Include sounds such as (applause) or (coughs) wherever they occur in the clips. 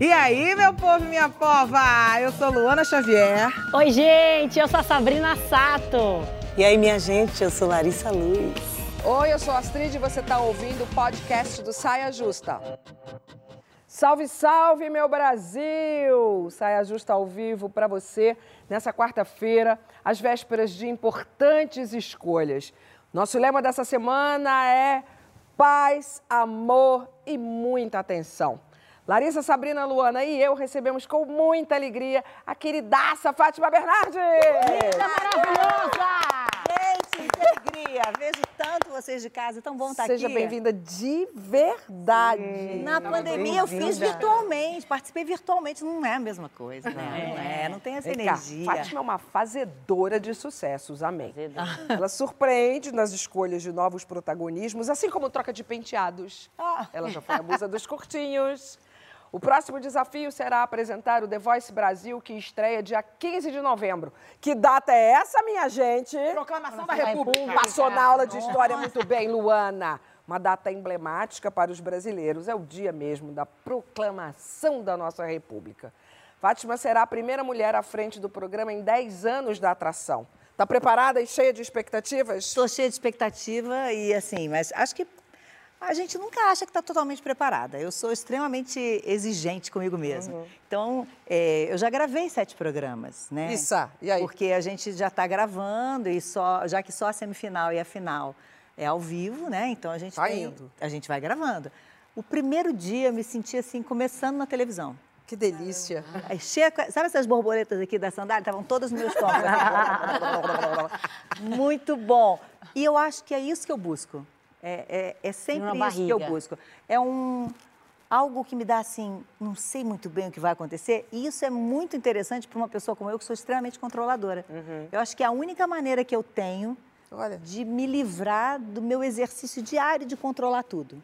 E aí, meu povo e minha pova? Eu sou Luana Xavier. Oi, gente, eu sou a Sabrina Sato. E aí, minha gente, eu sou Larissa Luz. Oi, eu sou a Astrid e você está ouvindo o podcast do Saia Justa. Salve, salve, meu Brasil! Saia Justa ao vivo para você nessa quarta-feira, às vésperas de importantes escolhas. Nosso lema dessa semana é paz, amor e muita atenção. Larissa, Sabrina, Luana e eu recebemos com muita alegria a queridaça Fátima Bernardes. Linda, maravilhosa! Alegria! Vejo tanto vocês de casa, é tão bom estar Seja aqui. bem-vinda de verdade. Na pandemia eu fiz virtualmente, participei virtualmente, não é a mesma coisa, né? Não é, não tem essa Vem cá, energia. Fátima é uma fazedora de sucessos, amém. Ela surpreende nas escolhas de novos protagonismos, assim como troca de penteados. Ah. Ela já foi a musa dos curtinhos. O próximo desafio será apresentar o The Voice Brasil, que estreia dia 15 de novembro. Que data é essa, minha gente? Proclamação da República. República. Passou na aula de história muito bem, Luana. Uma data emblemática para os brasileiros. É o dia mesmo da proclamação da nossa República. Fátima será a primeira mulher à frente do programa em 10 anos da atração. Está preparada e cheia de expectativas? Estou cheia de expectativa e assim, mas acho que a gente nunca acha que está totalmente preparada. Eu sou extremamente exigente comigo mesma. Então, é, eu já gravei sete programas, né? Isso, e aí? Porque a gente já está gravando e só, já que só a semifinal e a final é ao vivo, né? Então a gente Tá tem- indo. a gente vai gravando. O primeiro dia eu me senti assim começando na televisão. Que delícia. Aí chega, sabe essas borboletas aqui da sandália? Estavam todas no meu estômago. (laughs) Muito bom. E eu acho que é isso que eu busco. É, é, é sempre isso que eu barriga. busco. É um algo que me dá assim, não sei muito bem o que vai acontecer. E isso é muito interessante para uma pessoa como eu, que sou extremamente controladora. Eu acho que é a única maneira que eu tenho Olha. de me livrar do meu exercício diário de controlar tudo.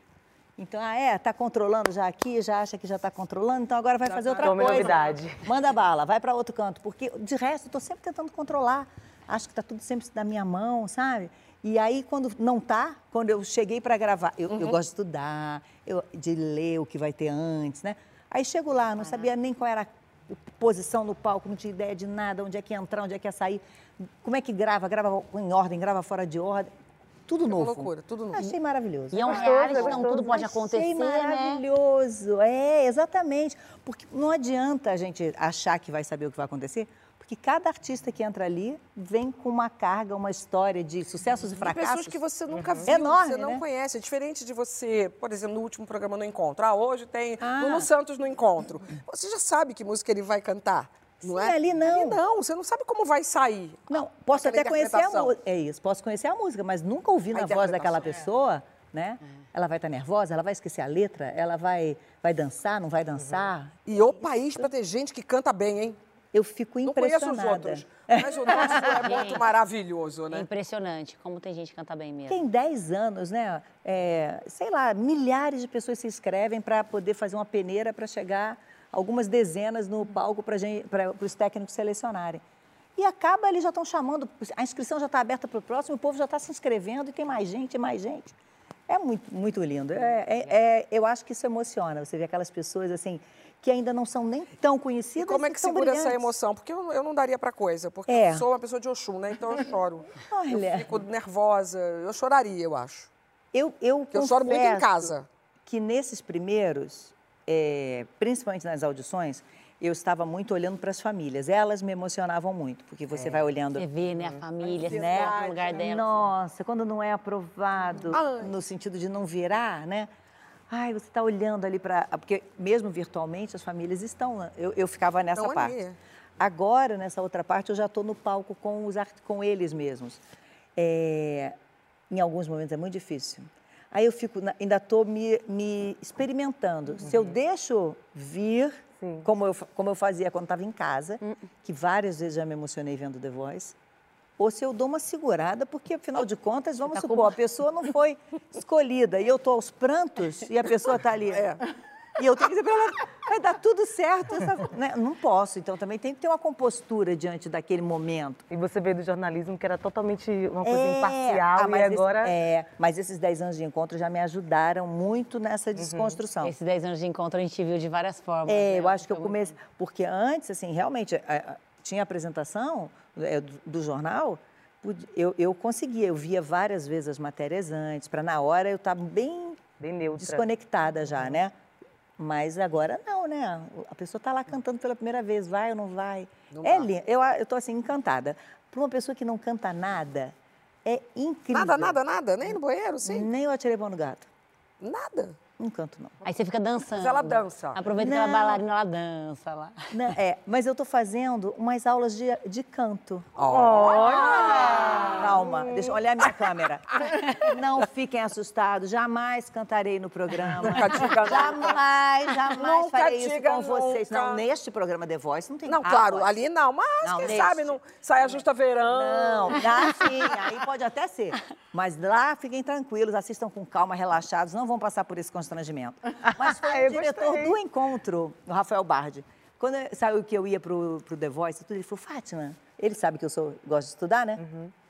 Então, ah, é, tá controlando já aqui, já acha que já está controlando, então agora vai fazer outra Tome coisa. novidade. Manda bala, vai para outro canto, porque de resto eu estou sempre tentando controlar. Acho que está tudo sempre na minha mão, sabe? E aí, quando não tá, quando eu cheguei para gravar, eu, eu gosto de estudar, eu- de ler o que vai ter antes, né? Aí chego lá, não sabia nem qual era a posição no palco, não tinha ideia de nada, onde é que ia entrar, onde é que ia sair, como é que grava, grava em ordem, grava fora de ordem. Tudo novo. loucura, tudo novo. Achei maravilhoso. E é um reality, então tudo pode acontecer, Achei né? maravilhoso. É, exatamente. Porque não adianta a gente achar que vai saber o que vai acontecer, porque cada artista que entra ali vem com uma carga, uma história de sucessos e E fracassos. pessoas que você nunca viu, Enorme, você não né? conhece. É diferente de você, por exemplo, no último programa no Encontro. Ah, hoje tem Ah. Lulu Santos no Encontro. Você já sabe que música ele vai cantar, não Sim, é? ali não. Ali não, você não sabe como vai sair. Não, posso até conhecer a música. É isso, posso conhecer a música, mas nunca ouvir A na voz daquela interpretação, pessoa, né? Ela vai estar nervosa, ela vai esquecer a letra, ela vai, vai dançar, não vai dançar. E o país para ter gente que canta bem, hein? Eu fico Não conheço os impressionada. outros, mas o nosso é (laughs) muito maravilhoso, É né? impressionante como tem gente que canta bem mesmo. Tem 10 anos, né? É, sei lá, milhares de pessoas se inscrevem para poder fazer uma peneira para chegar algumas dezenas no palco para os técnicos selecionarem. E acaba, eles já estão chamando, a inscrição já está aberta para o próximo, o povo já está se inscrevendo e tem mais gente, mais gente. É muito, muito lindo. É, é- é- eu acho que isso emociona, você vê aquelas pessoas assim, que ainda não são nem tão E conhecidas como é que segura essa brilhantes. emoção? Porque eu, eu não daria para coisa, porque É. eu sou uma pessoa de Oxum, né? Então eu (laughs) choro. Olha. Eu fico nervosa, eu choraria, eu acho. Eu, eu, eu choro muito em casa. Que nesses primeiros, é, principalmente nas audições, eu estava muito olhando para as famílias. Elas me emocionavam muito, porque você vai olhando. Você vê, né, a família, se Né? no lugar dela. Nossa, quando não é aprovado, Ai. no sentido de não virar, né? Ai, você está olhando ali para. Porque mesmo virtualmente as famílias estão. lá. Eu, eu ficava nessa parte. Agora, nessa outra parte, eu já estou no palco com, os, com eles mesmos. É, em alguns momentos é muito difícil. Aí eu fico, ainda estou me, me experimentando. Se eu deixo vir, como eu, como eu fazia quando estava em casa, que várias vezes já me emocionei vendo The Voice, ou se eu dou uma segurada, porque afinal de contas, vamos Tá supor, a pessoa não foi (laughs) escolhida e eu estou aos prantos e a pessoa está ali. É. E eu tenho que dizer pra ela, vai dar tudo certo. essa- né? Não posso, então também tem que ter uma compostura diante daquele momento. E você veio do jornalismo que era totalmente uma coisa É, imparcial ah, e mas esse- agora... é, mas esses 10 anos de encontro já me ajudaram muito Uhum. nessa desconstrução. Esses 10 anos de encontro a gente viu de várias formas. É, né? eu acho que eu comecei. Porque antes, assim, realmente, a- a- tinha apresentação é, do, do jornal, eu, eu conseguia, eu via várias vezes as matérias antes, para na hora eu estar bem Bem neutra. desconectada já, né? Mas agora não, né? A pessoa está lá cantando pela primeira vez, vai ou não vai? Não é lindo. Eu, tô assim, encantada. Para uma pessoa que não canta nada, é incrível. Nada, nada, nada? Nem no banheiro, sim? Nem eu atirei pão no gato. Nada. Não canto, não. Aí você fica dançando. Mas ela dança. Aproveita que Não. ela é bailarina, ela dança lá. Não, é, mas eu tô fazendo umas aulas de, de canto. Calma, deixa eu olhar a minha câmera. Não fiquem assustados, jamais cantarei no programa. Nunca diga Jamais, jamais Nunca farei isso com vocês. nunca. Não, neste programa The Voice não tem Não, claro, ali não, mas Não, quem neste. sabe não saia justa verão. Não, ah, sim, aí pode até ser. Mas lá fiquem tranquilos, assistam com calma, relaxados, não vão passar por esse constrangimento. (laughs) Mas foi Eu o diretor gostei. do encontro, o Rafael Bardi. Quando eu- saiu que eu ia pro, pro The Voice, e tudo, ele falou, Fátima, ele sabe que eu sou, gosto de estudar, né?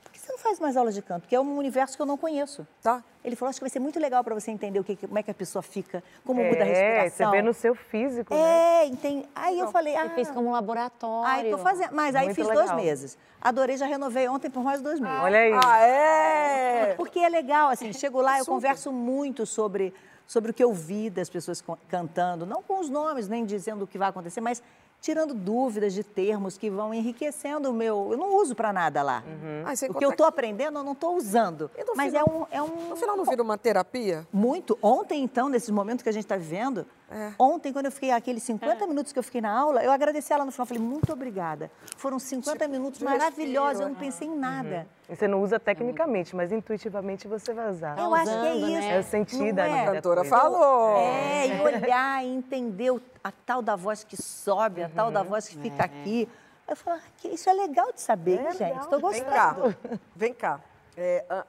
Por que você não faz mais aulas de canto? Porque é um universo que eu não conheço. Tá. Ele falou, acho que vai ser muito legal para você entender o que, como é que a pessoa fica, como muda a É, respiração. você vê no seu físico, né? É, entende? Aí eu falei, ah... Você fez como um laboratório. Aí tô fazendo, mas aí Muito fiz legal. dois meses. Adorei, já renovei ontem por mais dois meses. Olha aí. Ah, é? Porque é legal, assim, chego lá, eu Super. converso muito sobre, sobre o que eu vi das pessoas cantando, não com os nomes, nem dizendo o que vai acontecer, mas tirando dúvidas de termos que vão enriquecendo o meu. Eu não uso para nada lá. Ah, sem O que eu estou aprendendo, eu não estou usando. Mas final- é um. É um No final não vira uma terapia? muito. Ontem, então, nesses momentos que a gente está vivendo, É. ontem, quando eu fiquei aqueles 50 minutos que eu fiquei na aula, eu agradeci ela no final. Falei, muito obrigada. Foram 50 minutos de maravilhosos, eu não pensei em nada. E Você não usa tecnicamente, mas intuitivamente você vai usar. Eu acho que é usando, isso. né? É o sentido Não é? da A cantora falou. É, e olhar e entender o- a tal da voz que sobe, a tal da voz que fica aqui. Eu falo, ah, isso é legal de saber, gente. Estou Vem cá, gostando. vem cá. É, a-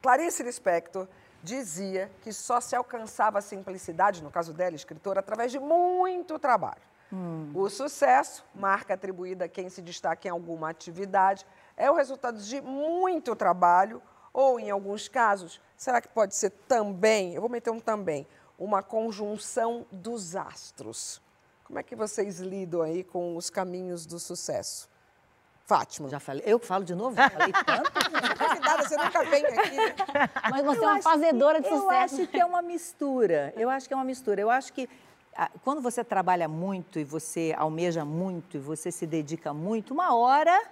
Clarice Lispector dizia que só se alcançava a simplicidade, no caso dela, escritora, através de muito trabalho. O sucesso, marca atribuída a quem se destaca em alguma atividade, é o resultado de muito trabalho, ou, em alguns casos, será que pode ser também, eu vou meter um também, uma conjunção dos astros? Como é que vocês lidam aí com os caminhos do sucesso? Fátima. Já falei. Eu falo de novo? Já falei tanto? (laughs) convidada, você nunca vem aqui. né? Mas você Eu é uma fazedora que- de Eu sucesso. acho que é uma mistura. Eu acho que é uma mistura. Eu acho que ah, quando você trabalha muito e você almeja muito e você se dedica muito, uma hora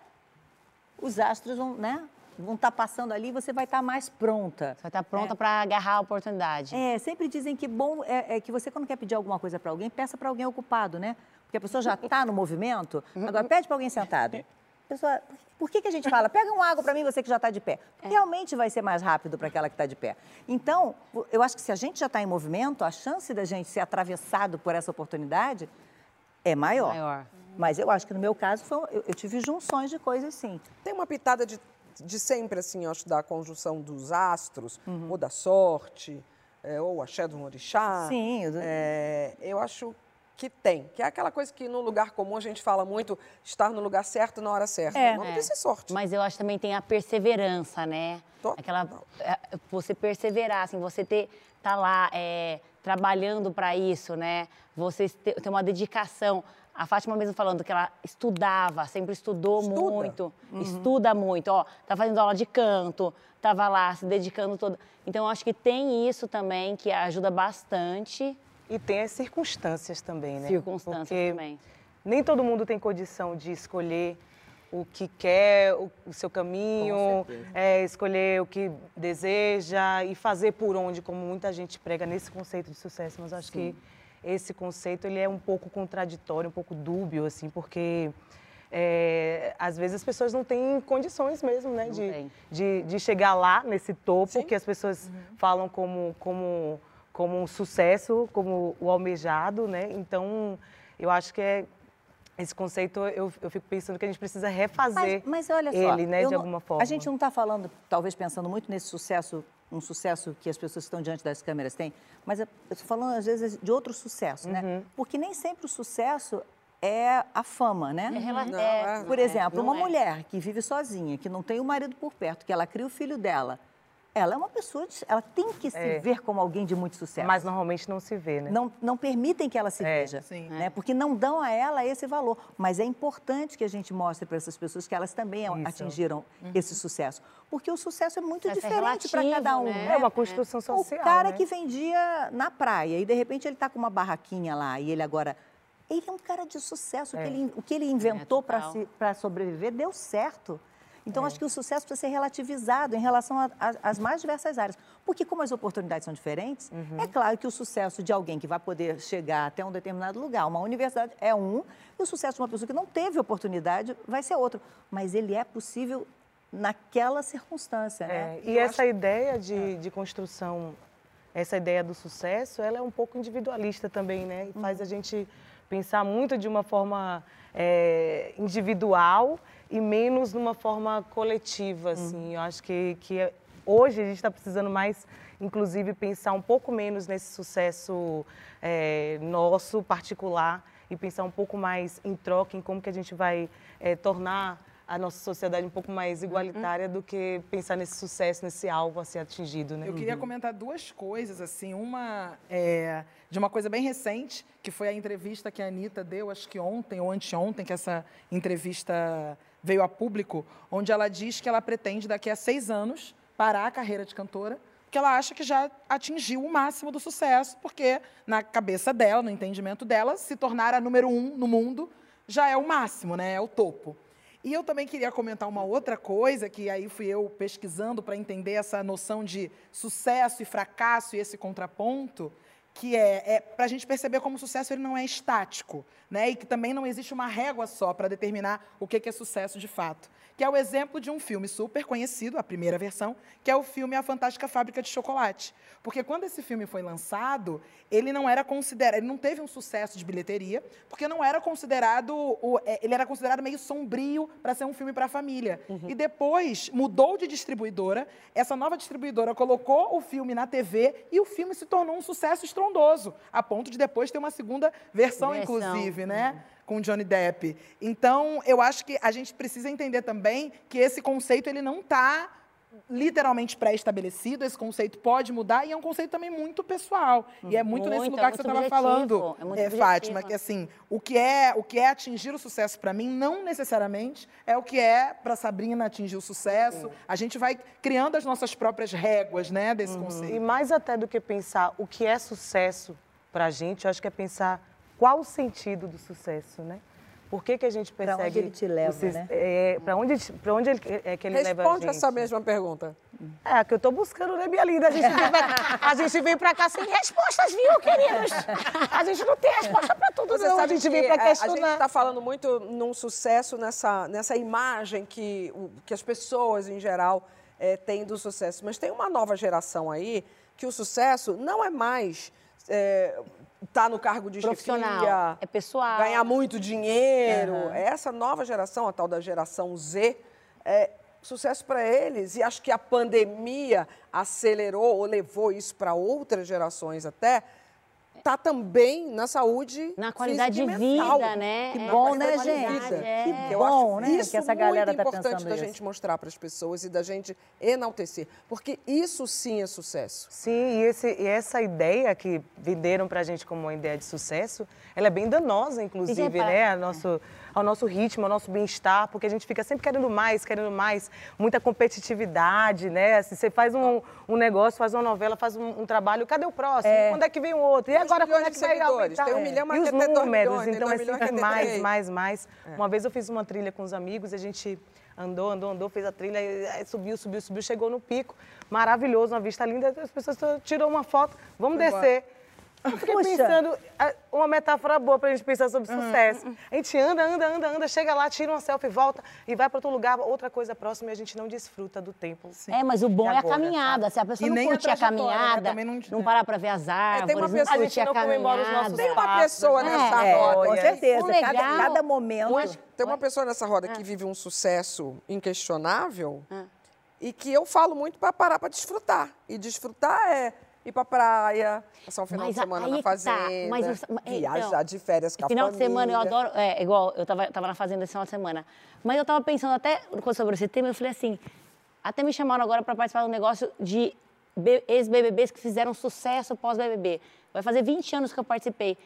os astros vão, né? Vão estar passando ali e você vai estar mais pronta. Você vai estar pronta para agarrar a oportunidade. É, sempre dizem que bom é, é que você, quando quer pedir alguma coisa para alguém, peça para alguém ocupado, né? Porque a pessoa já está no movimento, agora pede para alguém sentado. Pessoa, por que, que a gente fala, pega uma água para mim, você que já está de pé? Realmente vai ser mais rápido para aquela que está de pé. Então, eu acho que se a gente já está em movimento, a chance da gente ser atravessado por essa oportunidade é maior. Maior. Mas eu acho que no meu caso, foi- eu, eu tive junções de coisas sim. Tem uma pitada de, de sempre, assim, eu acho, da conjunção dos astros, ou da sorte, é, ou axé do orixá. Sim, eu- É, eu acho que tem. Que é aquela coisa que no lugar comum a gente fala muito, estar no lugar certo na hora certa. É. Não precisa ser sorte. Mas eu acho que também tem a perseverança, né? Total. Aquela é, você perseverar, assim, você ter tá lá é, trabalhando para isso, né? Você ter, ter uma dedicação. A Fátima mesmo falando que ela estudava, sempre estudou Estuda. muito, estuda muito, ó, tá fazendo aula de canto, tava lá se dedicando todo. Então eu acho que tem isso também que ajuda bastante. E tem as circunstâncias também, né? Circunstâncias Porque também. Nem todo mundo tem condição de escolher o que quer, o, o seu caminho, é, escolher o que deseja e fazer por onde, como muita gente prega nesse conceito de sucesso. Mas acho que esse conceito ele é um pouco contraditório, um pouco dúbio, assim, porque é, às vezes as pessoas não têm condições mesmo, né, de, de, de chegar lá nesse topo Sim. que as pessoas falam como, como, como um sucesso, como o almejado, né? Então, eu acho que é esse conceito, eu, eu fico pensando que a gente precisa refazer Mas, mas olha só, ele, né, de não- alguma forma. A gente não está falando, talvez pensando muito nesse sucesso um sucesso que as pessoas que estão diante das câmeras têm, mas eu estou falando, às vezes, de outro sucesso, Uhum. né? Porque nem sempre o sucesso é a fama, né? É Não, é, é- Por é, exemplo, não uma mulher que vive sozinha, que não tem o marido por perto, que ela cria o filho dela, ela é uma pessoa, de- ela tem que se É. ver como alguém de muito sucesso. Mas normalmente não se vê, né? Não, não permitem que ela se É, veja, sim. né? porque não dão a ela esse valor. Mas é importante que a gente mostre para essas pessoas que elas também Isso. atingiram esse sucesso. Porque o sucesso é muito Sucesso é diferente para cada um. né? né? É uma construção O social. cara né? que vendia na praia e de repente ele está com uma barraquinha lá e ele agora. Ele é um cara de sucesso. O, que, É. ele, o que ele inventou para total. para sobreviver deu certo. É. Então, acho que o sucesso precisa ser relativizado em relação às mais diversas áreas. Porque, como as oportunidades são diferentes, Uhum. é claro que o sucesso de alguém que vai poder chegar até um determinado lugar, uma universidade, é um, e o sucesso de uma pessoa que não teve oportunidade vai ser outro. Mas ele é possível naquela circunstância, né? É, e essa ideia de, de construção, essa ideia do sucesso, ela é um pouco individualista também, né? E faz a gente pensar muito de uma forma é, individual e menos numa forma coletiva, assim. Eu acho que, que é- hoje a gente está precisando mais, inclusive, pensar um pouco menos nesse sucesso é, nosso, particular, e pensar um pouco mais em troca, em como que a gente vai é, tornar a nossa sociedade um pouco mais igualitária do que pensar nesse sucesso, nesse alvo a ser atingido, né? Eu queria comentar duas coisas, assim. Uma é de uma coisa bem recente, que foi a entrevista que a Anitta deu, acho que ontem ou anteontem, que essa entrevista veio a público, onde ela diz que ela pretende, daqui a seis anos, parar a carreira de cantora, porque ela acha que já atingiu o máximo do sucesso, porque na cabeça dela, no entendimento dela, se tornar a número um no mundo já é o máximo, né? É o topo. E eu também queria comentar uma outra coisa, que aí fui eu pesquisando para entender essa noção de sucesso e fracasso e esse contraponto, que é, é para a gente perceber como o sucesso ele não é estático, né? E que também não existe uma régua só para determinar o que que é sucesso de fato. Que é o exemplo de um filme super conhecido, a primeira versão, que é o filme A Fantástica Fábrica de Chocolate. Porque quando esse filme foi lançado, ele não era considerado, ele não teve um sucesso de bilheteria, porque não era considerado, o- é, ele era considerado meio sombrio para ser um filme para a família. E depois mudou de distribuidora, essa nova distribuidora colocou o filme na TV e o filme se tornou um sucesso estrondoso, a ponto de depois ter uma segunda versão, Versão. inclusive, né? Com Johnny Depp. Então, eu acho que a gente precisa entender também que esse conceito ele não está literalmente pré-estabelecido, esse conceito pode mudar e é um conceito também muito pessoal. E é muito, nesse Muito, lugar é que você muito estava falando, é muito objetivo. Fátima, que assim, o que é, o que é atingir o sucesso para mim não necessariamente é o que é para Sabrina atingir o sucesso. A gente vai criando as nossas próprias réguas, né, desse conceito. E mais até do que pensar o que é sucesso para a gente, eu acho que é pensar qual o sentido do sucesso, né? Por que, que a gente persegue... onde ele te leva, né? É, para onde, pra onde ele, é que ele leva a Responde gente? essa mesma pergunta. É, que eu tô buscando, né, minha linda? A gente vem pra, a gente vem pra cá sem respostas, viu, queridos? A gente não tem resposta pra tudo, Você não. sabe a gente que vem pra a- A gente questionar. está falando muito num sucesso, nessa, nessa imagem que, que as pessoas, em geral, eh, têm do sucesso. Mas tem uma nova geração aí que o sucesso não é mais estar no cargo de Profissional, chefia, é pessoal. ganhar muito dinheiro. Essa nova geração, a tal da geração Z, é sucesso para eles. E acho que a pandemia acelerou ou levou isso para outras gerações até. Está também na saúde Na qualidade de mental. vida, né? Que É, bom, né, qualidade, gente? é. Que Eu bom, acho né, isso que essa galera muito tá importante da isso. gente mostrar para as pessoas e da gente enaltecer, porque isso sim é sucesso. Sim, e, esse- e essa ideia que venderam pra gente como uma ideia de sucesso, ela é bem danosa, inclusive, repara- né? Ao nosso, ao nosso ritmo, ao nosso bem-estar, porque a gente fica sempre querendo mais, querendo mais, muita competitividade, né? Assim, você faz um, um negócio, faz uma novela, faz um, um trabalho, cadê o próximo? Quando é que vem o outro? E agora quando é que vai aumentar? Tem um milhão, mas E os números, milhões, então é milhões, quer sempre mais, mais, mais. Uma vez eu fiz uma trilha com os amigos, a gente andou, andou, andou, fez a trilha, subiu, subiu, subiu, chegou no pico, maravilhoso, uma vista linda, as pessoas tirou uma foto, vamos descer. Eu fiquei Puxa. pensando, ah, uma metáfora boa pra gente pensar sobre sucesso. A gente anda, anda, anda, anda, chega lá, tira uma selfie, volta e vai para outro lugar, outra coisa próxima e a gente não desfruta do tempo. É, mas o bom é a agora, caminhada. Se a pessoa E não nem a curtir a, né? caminhada, Também não- não, parar pra ver as árvores, uma não pessoa- a gente curtir a não comemora os nossos caminhada. Tem uma pessoa né? nessa É, roda. com certeza. O Cada, legal- cada momento. Hoje- Tem uma pessoa nessa roda que vive um sucesso inquestionável e que eu falo muito para parar para desfrutar. E desfrutar é ir pra praia, passar um final Mas de semana na é que tá, fazenda, mas o- mas- viajar então, de férias com a Final família. de semana eu adoro. É, igual, eu tava, tava na fazenda esse final de semana. Mas eu tava pensando até sobre esse tema, eu falei assim. Até me chamaram agora para participar de um negócio de ex-BBBs que fizeram sucesso pós-BBB. Vai fazer 20 anos que eu participei.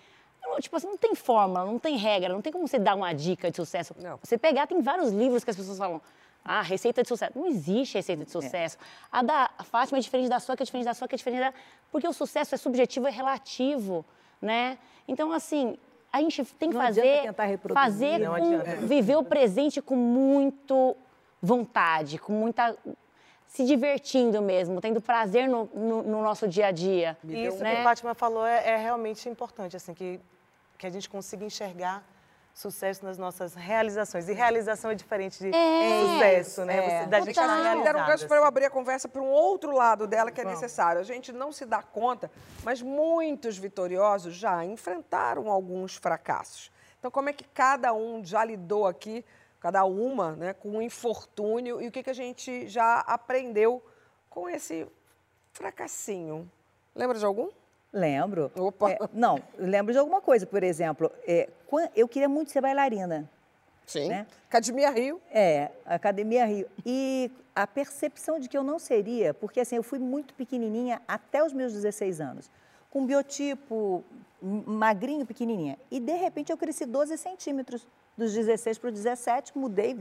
Eu, tipo assim, não tem fórmula, não tem regra, não tem como você dar uma dica de sucesso. Não. Você pegar, tem vários livros que as pessoas falam. Ah, receita de sucesso. Não existe receita de sucesso. A da Fátima é diferente da sua, que é diferente da sua, que é diferente da... Porque o sucesso é subjetivo, é relativo, né? Então, assim, a gente tem que Não fazer... tentar reproduzir. Fazer Não com... adianta. Viver o presente com muito vontade, com muita... Se divertindo mesmo, tendo prazer no, no- no nosso dia a dia. Isso que né? a Fátima falou é, é realmente importante, assim, que, que a gente consiga enxergar sucesso nas nossas realizações. E realização é diferente de É, sucesso, né? é. Você, da gente Me deram um gancho para eu abrir a conversa para um outro lado dela que é necessário. A gente não se dá conta, mas muitos vitoriosos já enfrentaram alguns fracassos. Então, como é que cada um já lidou aqui, cada uma, né, com o infortúnio e o que, que a gente já aprendeu com esse fracassinho? Lembra de algum? Lembro. Opa. É, não, lembro de alguma coisa. Por exemplo, é, eu queria muito ser bailarina. Sim. Né? Academia Rio. É, Academia Rio. E a percepção de que eu não seria, porque assim, eu fui muito pequenininha até os meus 16 anos, com biotipo m- magrinho, pequenininha. E de repente eu cresci 12 centímetros, dos 16 para os 17, mudei,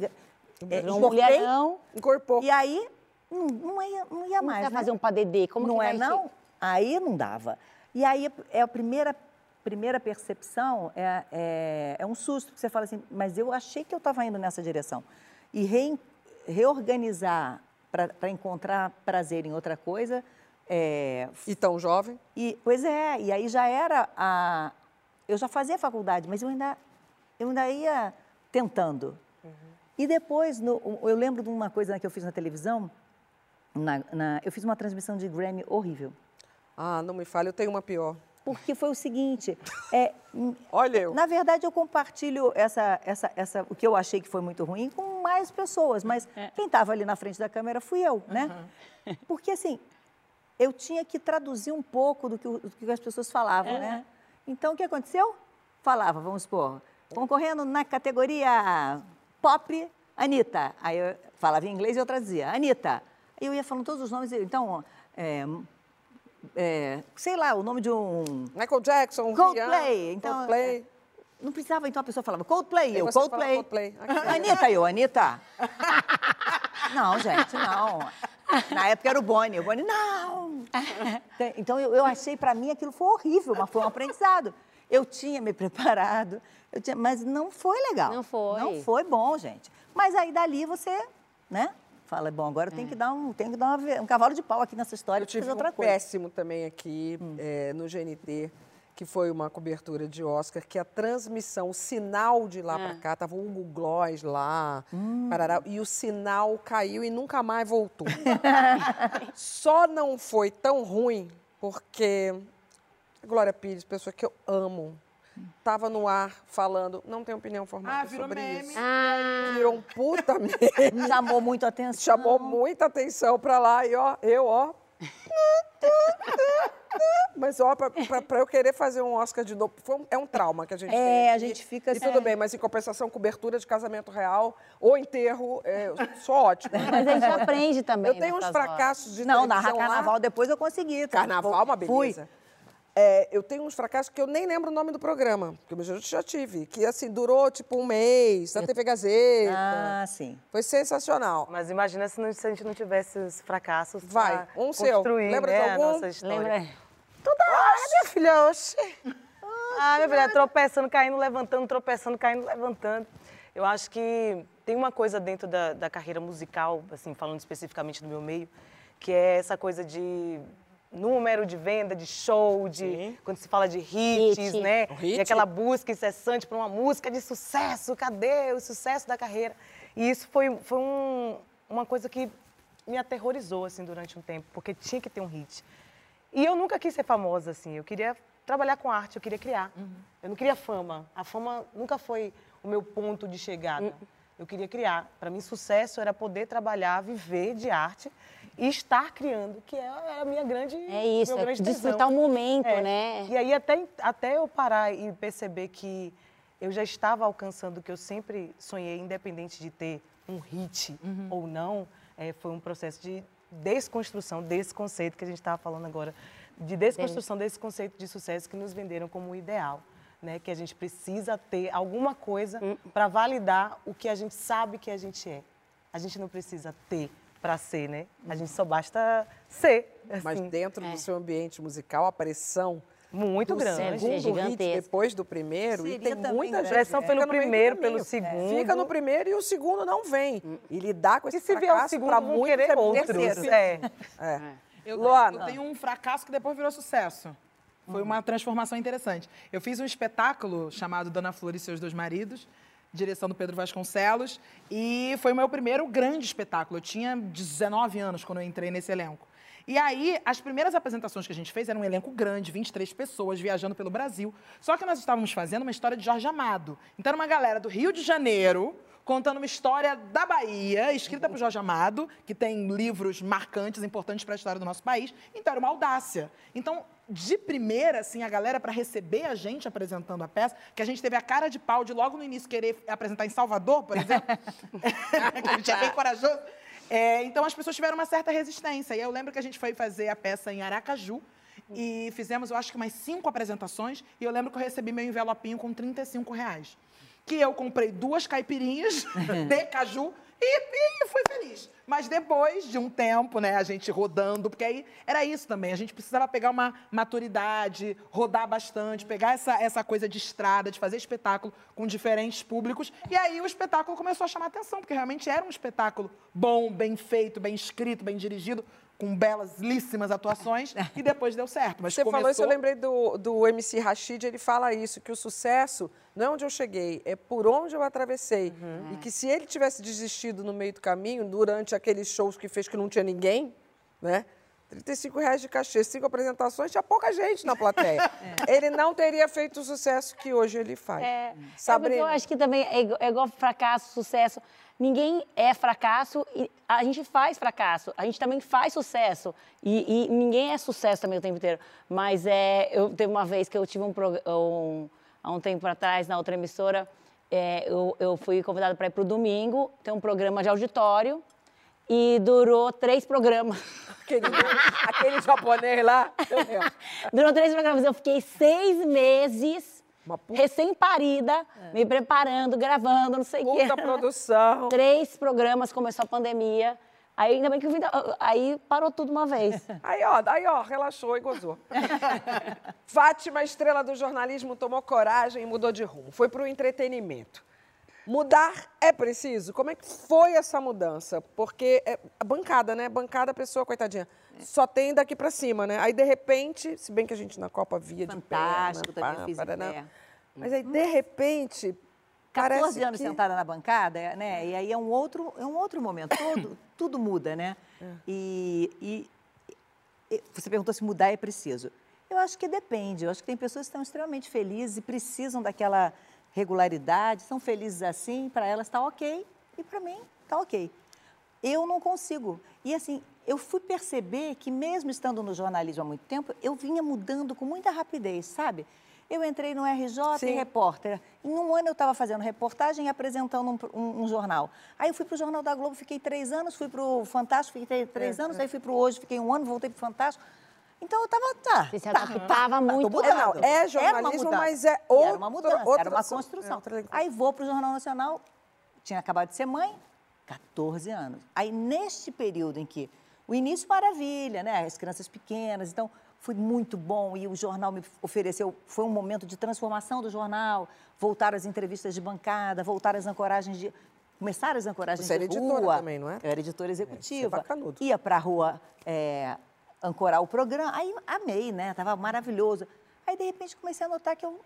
é, um engordei, mulherão. Incorporou. e aí não, não ia, não ia mais, que vai né? fazer um padedê? Como não que é não? Aí não dava. E aí é a primeira, primeira percepção, é, é, é um susto, que você fala assim, mas eu achei que eu estava indo nessa direção. E rein- reorganizar para encontrar prazer em outra coisa, é, E tão jovem. e, pois é, e aí já era a. Eu já fazia faculdade, mas eu ainda, eu ainda ia tentando. E depois, no- eu lembro de uma coisa que eu fiz na televisão, na- na- eu fiz uma transmissão de Grammy horrível. Ah, não me fale, eu tenho uma pior. Porque foi o seguinte, (laughs) é, hum, Olha eu. na verdade eu compartilho essa, essa, essa, o que eu achei que foi muito ruim com mais pessoas, mas quem estava ali na frente da câmera fui eu, né? (laughs) Porque assim, eu tinha que traduzir um pouco do que, do que as pessoas falavam, né? Então o que aconteceu? Falava, vamos supor, concorrendo na categoria pop, Anitta. Aí eu falava em inglês e eu traduzia, Anitta. Aí eu ia falando todos os nomes, então, é, é, sei lá, o nome de um Michael Jackson, Coldplay, Rihanna, então, Coldplay. não precisava, então a pessoa falava Coldplay, eu, você fala Coldplay. Coldplay. (laughs) Anitta, eu, Anitta. (laughs) não, gente, não. Na época era o Boni, o Boni, não. (laughs) Então eu, eu achei, para mim, aquilo foi horrível, mas foi um aprendizado. Eu tinha me preparado, eu tinha, mas não foi legal. Não foi. Não foi bom, gente. Mas aí dali você, né? Fala, bom, agora eu tenho que dar um, tenho que dar uma um cavalo de pau aqui nessa história, Eu para tive fazer um outra coisa. Hum. péssimo também aqui eh, no GNT, que foi uma cobertura de Oscar, que a transmissão, o sinal de lá Ah. pra cá, tava o Hugo Gloss lá, Hum. parará, e o sinal caiu e nunca mais voltou. (laughs) Só não foi tão ruim porque a Glória Pires, pessoa que eu amo, estava no ar falando, não tem opinião formada Ah, virou sobre meme. isso. Ah, Virou um puta meme. Chamou muito a atenção. Chamou muita atenção pra lá e ó, eu, ó. Mas, ó, pra, pra- pra eu querer fazer um Oscar de novo, foi um- é um trauma que a gente É, tem. a E- gente fica E assim- tudo bem, mas em compensação, cobertura de casamento real ou enterro, é, eu sou ótima. (laughs) mas a gente aprende também. Eu tenho uns nessas horas. fracassos de Não, narrar televisão lá. carnaval depois eu consegui. tá? Carnaval, é uma Fui. É, eu tenho uns fracassos que eu nem lembro o nome do programa, que eu já- já tive, que assim, durou tipo um mês, na TV Gazeta. Ah, sim. Foi sensacional. Mas imagina se, não- se a gente não tivesse os fracassos Vai, um seu. Lembra de né, a algum? nossa história. Lembra? Toda hora, minha filha, oxe. Ah, minha filha, tropeçando, caindo, levantando, tropeçando, caindo, levantando. Eu acho que tem uma coisa dentro da, da carreira musical, assim, falando especificamente do meu meio, que é essa coisa de número de venda, de show, de quando se fala de hits, Hit. né? O hit. E aquela busca incessante por uma música de sucesso, cadê o sucesso da carreira? E isso foi, foi um- uma coisa que me aterrorizou, assim, durante um tempo, porque tinha que ter um hit. E eu nunca quis ser famosa, assim. Eu queria trabalhar com arte, eu queria criar. Eu não queria fama. A fama nunca foi o meu ponto de chegada. Eu queria criar. Para mim, sucesso era poder trabalhar, viver de arte e estar criando, que é a minha grande É isso, é grande desfrutar tesão. o momento, É. né? E aí, até, até eu parar e perceber que eu já estava alcançando o que eu sempre sonhei, independente de ter um hit ou não, é, foi um processo de desconstrução desse conceito que a gente estava falando agora, de desconstrução desse conceito de sucesso que nos venderam como ideal. Né, que a gente precisa ter alguma coisa para validar o que a gente sabe que a gente é. A gente não precisa ter para ser, né? A gente só basta ser. Mas assim. dentro do seu ambiente musical, a pressão Muito do grande. Segundo hit gigantesco. depois do primeiro, e Seria tem também muita grande, Pressão que pelo primeiro, pelo segundo. Fica no primeiro e o segundo não vem. E lidar com esse E se vier o fracasso segundo, para muitos querer é outros. terceiro. É. É. Eu, Luana. eu tenho um fracasso que depois virou sucesso. Foi uma transformação interessante. Eu fiz um espetáculo chamado Dona Flor e Seus Dois Maridos, direção do Pedro Vasconcelos, e foi o meu primeiro grande espetáculo. Eu tinha 19 anos quando eu entrei nesse elenco. E aí, as primeiras apresentações que a gente fez eram um elenco grande, 23 pessoas viajando pelo Brasil. Só que nós estávamos fazendo uma história de Jorge Amado. Então, era uma galera do Rio de Janeiro contando uma história da Bahia, escrita por Jorge Amado, que tem livros marcantes, importantes para a história do nosso país. Então, era uma audácia. Então, de primeira, assim, a galera, para receber a gente apresentando a peça, que a gente teve a cara de pau de logo no início querer apresentar em Salvador, por exemplo, (laughs) a gente é bem corajoso. É, então, as pessoas tiveram uma certa resistência. E eu lembro que a gente foi fazer a peça em Aracaju, e fizemos, eu acho que umas cinco apresentações, e eu lembro que eu recebi meu envelopinho com 35 reais. Que eu comprei duas caipirinhas (laughs) de caju e, e fui feliz. Mas depois de um tempo, né, a gente rodando, porque aí era isso também, a gente precisava pegar uma maturidade, rodar bastante, pegar essa, essa coisa de estrada, de fazer espetáculo com diferentes públicos. E aí o espetáculo começou a chamar atenção, porque realmente era um espetáculo bom, bem feito, bem escrito, bem dirigido, com belíssimas atuações, (laughs) e depois deu certo. Mas Você começou... falou isso, eu lembrei do, do MC Rashid, ele fala isso, que o sucesso não é onde eu cheguei, é por onde eu atravessei. E que se ele tivesse desistido no meio do caminho, durante aqueles shows que fez que não tinha ninguém, né? 35 reais de cachê, cinco apresentações, tinha pouca gente na plateia. (laughs) Ele não teria feito o sucesso que hoje ele faz. É, é Sabrina. eu acho que também é igual, é igual fracasso, sucesso. Ninguém é fracasso e a gente faz fracasso. A gente também faz sucesso. E, e ninguém é sucesso também o tempo inteiro. Mas é, eu teve uma vez que eu tive um, um há um tempo atrás na outra emissora, é, eu, eu fui convidada para ir para o domingo, tem um programa de auditório e durou três programas. (laughs) Aquele, aquele japonês lá. (laughs) Durou três programas. Eu fiquei seis meses, puta- recém-parida, me preparando, gravando, não sei o quê. Puta produção. (laughs) Três programas, começou a pandemia. Aí ainda bem que eu vim da- Aí parou tudo uma vez. (laughs) Aí, ó, aí, ó, relaxou e gozou. (laughs) Fátima, estrela do jornalismo, tomou coragem e mudou de rumo. Foi para o entretenimento. Mudar é preciso? Como é que foi essa mudança? Porque é, a bancada, né? Bancada, a pessoa, coitadinha, só tem daqui para cima, né? Aí, de repente, se bem que a gente na Copa via Fantástico, de perna, também pá, pé. Mas aí, de repente, 14 parece anos que... sentada na bancada, né? E aí é um outro, é um outro momento. Tudo, (coughs) tudo muda, né? E, e- e você perguntou se mudar é preciso. Eu acho que depende. Eu acho que tem pessoas que estão extremamente felizes e precisam daquela regularidade, são felizes assim, para elas está ok e para mim está ok. Eu não consigo. E assim, eu fui perceber que mesmo estando no jornalismo há muito tempo, eu vinha mudando com muita rapidez, sabe? Eu entrei no RJ Sim. e repórter. Em um ano eu estava fazendo reportagem e apresentando um, um- um jornal. Aí eu fui para o Jornal da Globo, fiquei três anos, fui para o Fantástico, fiquei três É, anos, aí fui para o Hoje, fiquei um ano, voltei para o Fantástico. Então eu estava, tá. Você se tá, adaptava tá, muito. tô É, não, é Era uma jornalismo, mas é outro- Era uma mudança, era outra- uma é construção. outra- Aí vou para o Jornal Nacional, tinha acabado de ser mãe, 14 anos. Aí, neste período em que o início, maravilha, né? As crianças pequenas, então foi muito bom e o jornal me ofereceu, foi um momento de transformação do jornal, voltar às entrevistas de bancada, voltar às ancoragens de. Começaram as ancoragens Você era de editora rua. também, não é? Eu era editora executiva. bacanudo. Ia para a rua é, ancorar o programa. Aí amei, né? Tava maravilhoso. Aí, de repente, comecei a notar que eu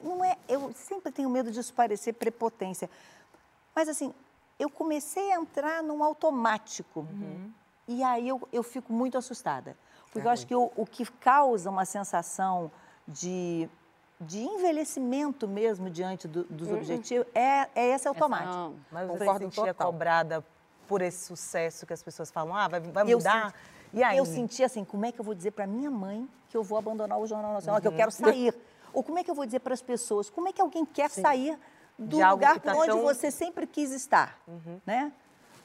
não é. Eu sempre tenho medo disso parecer prepotência. Mas assim, eu comecei a entrar num automático. E aí eu, eu fico muito assustada. Porque eu acho que o, o que causa uma sensação de de envelhecimento mesmo diante do, dos objetivos, é, é esse automático. Não. Mas você Concordo se sentia total. cobrada por esse sucesso que as pessoas falam, ah, vai, vai Eu mudar? senti- E aí? Eu senti assim, como é que eu vou dizer para minha mãe que eu vou abandonar o Jornal Nacional, que eu quero sair? Ou como é que eu vou dizer para as pessoas, como é que alguém quer sair do lugar tá por onde tão- você sempre quis estar, né?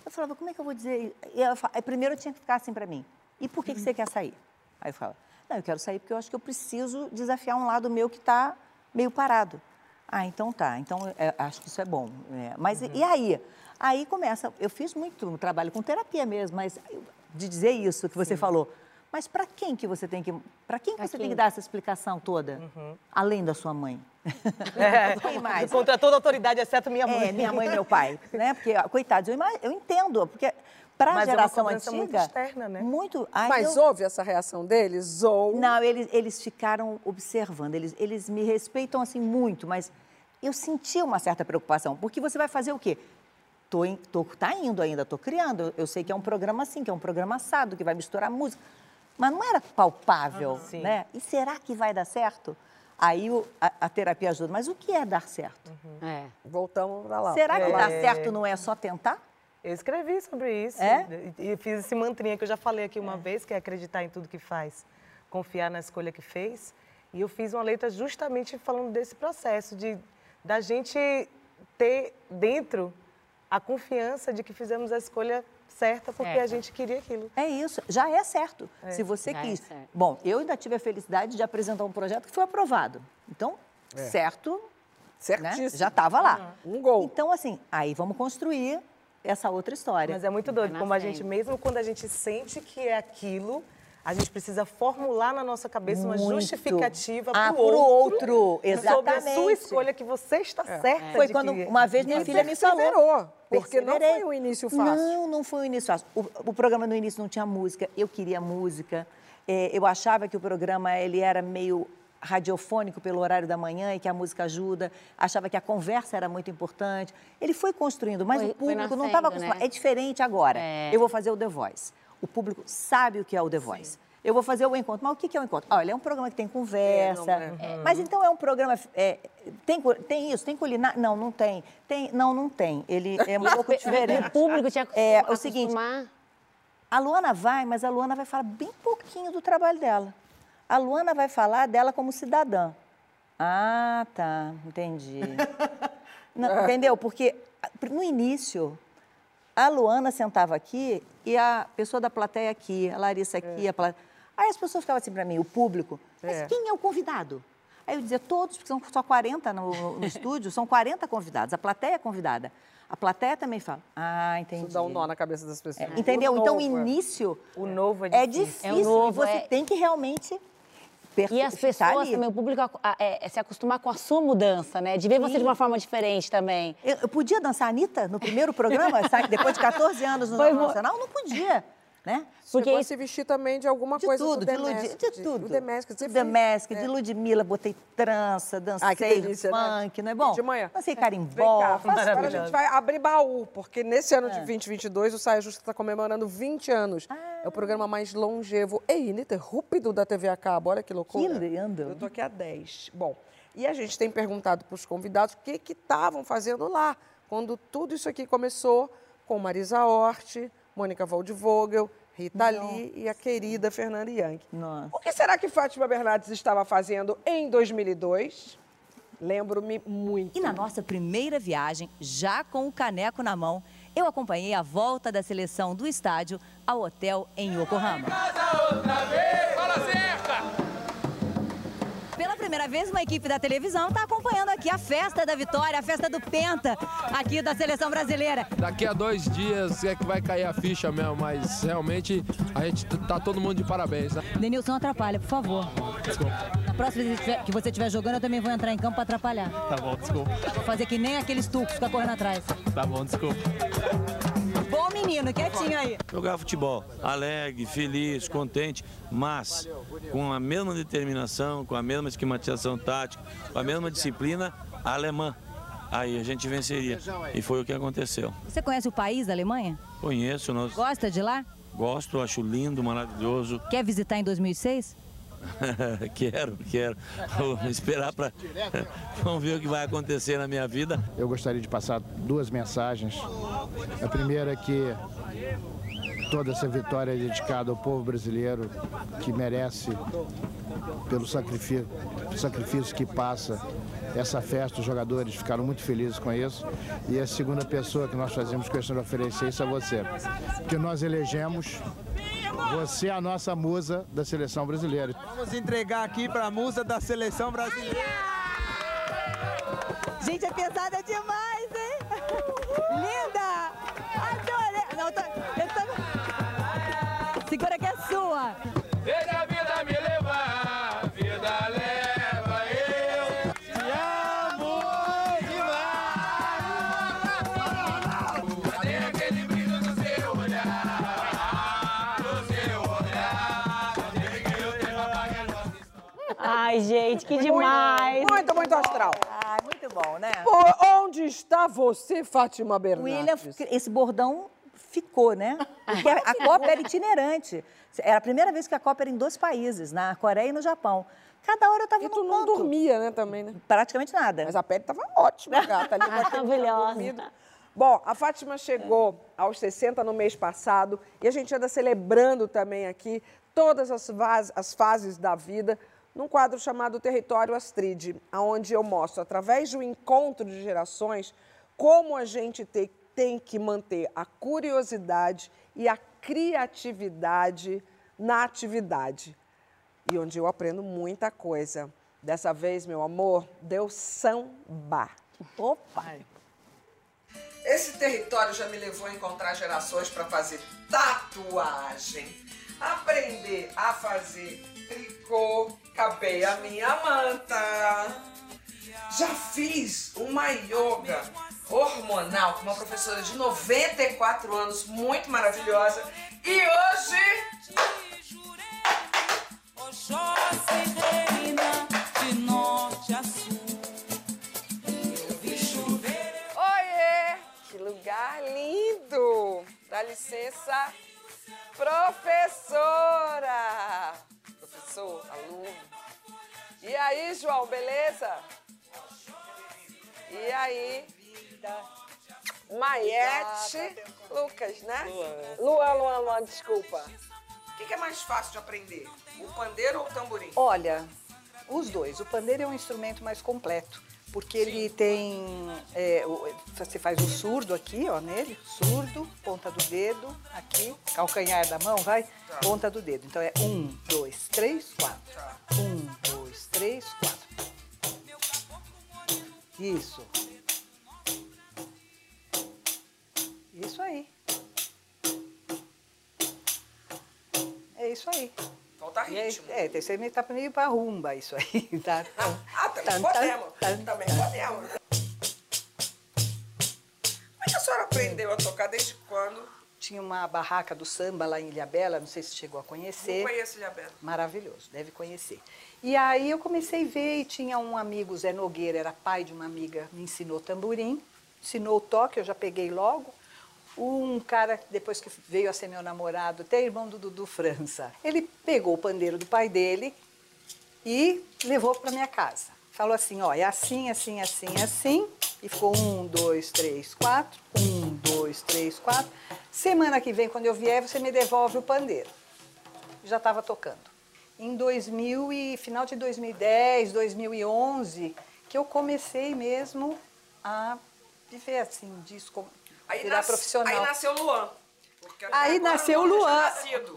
Eu falava, como é que eu vou dizer? Eu fa- aí primeiro eu tinha que ficar assim para mim, e por que, que você quer sair? Aí eu falava, não, eu quero sair porque eu acho que eu preciso desafiar um lado meu que está meio parado. Ah, então tá, então é, acho que isso é bom. né? Mas e- e aí? Aí começa, eu fiz muito trabalho com terapia mesmo, mas de dizer isso que você falou. Mas para quem que você tem que, para quem que Pra você quem? tem que dar essa explicação toda, além da sua mãe? É, Quem mais? Contra toda autoridade, exceto minha mãe. É, minha mãe e meu pai, né? Porque, coitados, eu, eu entendo, porque para a é geração antiga... muito externa, né? Muito... Ai, Mas eu- houve essa reação deles? Ou. Não, eles, eles ficaram observando, eles, eles me respeitam assim muito, mas eu senti uma certa preocupação, porque você vai fazer o quê? Tô, em- tô, tá indo ainda, tô criando. Eu, sei que é um programa assim, que é um programa assado, que vai misturar música. Mas não era palpável, sim. né? E será que vai dar certo? Aí o- a, a terapia ajuda. Mas o que é dar certo? É. Voltamos para lá. Será que É. dar certo não é só tentar? Eu escrevi sobre isso. É? E fiz esse mantrinha que eu já falei aqui uma vez, que é acreditar em tudo que faz, confiar na escolha que fez. E eu fiz uma letra justamente falando desse processo, de da gente ter dentro a confiança de que fizemos a escolha certa porque a Certa. gente queria aquilo. É isso, já é certo. Se você Já é quis. certo. Bom, eu ainda tive a felicidade de apresentar um projeto que foi aprovado. Então, certo, né? Certíssimo. já estava lá. Um gol. Então, assim, aí vamos construir essa outra história. Mas é muito doido, Vai como a gente, mesmo quando a gente sente que é aquilo, a gente precisa formular na nossa cabeça uma Muito. justificativa Ah, pro pro outro, outro, sobre a exatamente. sua escolha que você está certa Foi de quando que- uma vez minha filha me falou. porque não foi um início fácil. Não, não foi um início fácil. O, o programa no início não tinha música, eu queria música. É, eu achava que o programa ele era meio radiofônico pelo horário da manhã e que a música ajuda. Achava que a conversa era muito importante. Ele foi construindo, mas Foi- o público não estava acostumado. né? É diferente agora. É. Eu vou fazer o The Voice. O público sabe o que é o The Voice. Eu vou fazer o encontro. Mas o que que é o encontro? Olha, é um programa que tem conversa. É, não, É. Mas então é um programa. é, tem, tem isso? Tem culinária? Não, não tem. tem. Não, não tem. Ele é um (laughs) pouco diferente. O público tinha É, o seguinte, acostumar. A Luana vai, mas a Luana vai falar bem pouquinho do trabalho dela. A Luana vai falar dela como cidadã. Ah, tá, entendi. (laughs) Não, entendeu? Porque no início, a Luana sentava aqui e a pessoa da plateia aqui, a Larissa aqui, a plateia. Aí as pessoas ficavam assim para mim, o público, mas É. quem é o convidado? Aí eu dizia, todos, porque são só 40 no, no estúdio, são 40 convidados, a plateia é convidada. A plateia também fala, ah, entendi. Isso dá um nó na cabeça das pessoas. É, entendeu? Então, o novo, é. início O novo é é difícil. difícil. É o novo, e você é- tem que realmente E as pessoas ali. também, o público é, é se acostumar com a sua mudança, né? De ver você de uma forma diferente também. Eu, eu podia dançar a Anitta no primeiro programa, sabe? depois de 14 anos no Foi. Nacional? Não podia, né? Porque Chegou isso- se vestir também de alguma De coisa tudo, do de, Lud, Mask, de tudo. O The Mask, você The fez- Mask, é. de Ludmilla, botei trança, dancei Ai, delícia, né? funk, não é bom? De manhã. Dancei Vem carimbó, cá, faço agora a gente vai abrir baú, porque nesse ano de É. 2022 o Saia Justa está comemorando 20 anos. Ah. É o programa mais longevo e ininterrupto da TV a cabo. Olha que loucura. Que lindo. Eu tô aqui há 10. Bom, e a gente tem perguntado para os convidados o que que estavam fazendo lá quando tudo isso aqui começou com Marisa Hort, Mônica Waldvogel, Rita Lee e a querida Fernanda Young. Nossa. O que será que Fátima Bernardes estava fazendo em 2002? Lembro-me muito. E na nossa primeira viagem, já com o caneco na mão, eu acompanhei a volta da seleção do estádio ao hotel em Yokohama. Pela primeira vez, uma equipe da televisão está acompanhando aqui a festa da vitória, a festa do Penta, aqui da seleção brasileira. Daqui a dois dias é que vai cair a ficha mesmo, mas realmente a gente tá todo mundo de parabéns, né? Denilson, atrapalha, por favor. Na próxima vez que você estiver jogando, eu também vou entrar em campo para atrapalhar. Tá bom, desculpa. Vou fazer que nem aqueles tucos que ficam correndo atrás. Tá bom, desculpa. Menino, quietinho aí. Jogar futebol alegre, feliz, contente, mas com a mesma determinação, com a mesma esquematização tática, com a mesma disciplina alemã. Aí a gente venceria. E foi o que aconteceu. Você conhece o país da Alemanha? Conheço, nós Gosta de lá? gosto, acho lindo, maravilhoso. Quer visitar em 2006? (laughs) quero, quero. Vou esperar para. (laughs) Vamos ver o que vai acontecer na minha vida. Eu gostaria de passar duas mensagens. A primeira é que toda essa vitória é dedicada ao povo brasileiro que merece, pelo sacrifício, sacrifício que passa essa festa, os jogadores ficaram muito felizes com isso. E a segunda pessoa que nós fazemos questão de oferecer isso a você. Porque nós elegemos você é a nossa musa da seleção brasileira. Vamos entregar aqui para a musa da seleção brasileira. Gente, é pesada demais, hein? Linda! Adorei! Não, tô, eu tô... Segura que é sua! Ai, gente, que demais. Muito, muito astral. Ai, muito bom, né? Pô, onde está você, Fátima Bernardes? William, esse bordão ficou, né? Porque a, a Copa era itinerante. Era a primeira vez que a Copa era em dois países, na Coreia e no Japão. Cada hora eu tava E tu não canto. dormia, né, também, né? Praticamente nada. Mas a pele tava ótima, (laughs) gata. Ali, Maravilhosa. Bom, a Fátima chegou aos 60 no mês passado e a gente anda celebrando também aqui todas as, as fases da vida num quadro chamado Território Astrid, onde eu mostro, através do encontro de gerações, como a gente te- tem que manter a curiosidade e a criatividade na atividade. E onde eu aprendo muita coisa. Dessa vez, meu amor, deu samba. Opa! Esse território já me levou a encontrar gerações para fazer tatuagem, aprender a fazer tricô, cabei a minha manta. Já fiz uma yoga hormonal com uma professora de 94 anos, muito maravilhosa. E hoje. Oiê! Que lugar lindo! Dá licença, professora! Aluno. E aí, João, beleza? E aí? Maiete, Lucas, né? Luan, Luan, Luan, desculpa. o que que é mais fácil de aprender? O pandeiro ou o tamborim? Olha, os dois. O pandeiro é um instrumento mais completo, porque ele tem. é, você faz o surdo aqui, ó, nele, surdo, ponta do dedo, aqui, calcanhar da mão, vai, ponta do dedo. Então é um, dois, três, quatro. Um, dois, três, quatro. Isso. Isso aí. É isso aí. Falta ritmo. é, você meio tá meio pra rumba isso aí, (laughs) tá? Ah, também Tan, podemos. Também podemos. Como é que a senhora aprendeu a tocar desde quando? Tinha uma barraca do samba lá em Ilhabela, não sei se chegou a conhecer. Não conheço Ilhabela. Maravilhoso, deve conhecer. E aí eu comecei a ver e tinha um amigo, Zé Nogueira, era pai de uma amiga, me ensinou tamborim, ensinou o toque, eu já peguei logo. Um cara, depois que veio a ser meu namorado, até irmão do Dudu França, ele pegou o pandeiro do pai dele e levou para minha casa. Falou assim, ó, é assim, assim, assim, assim. E ficou um, dois, três, quatro. Um, dois, três, quatro. Semana que vem, quando eu vier, você me devolve o pandeiro. Já estava tocando. Em 2000 e final de 2010, 2011, que eu comecei mesmo a viver assim, disso, como- Aí, virar nas- profissional. aí nasceu o Luan. Aí nasceu o Luan.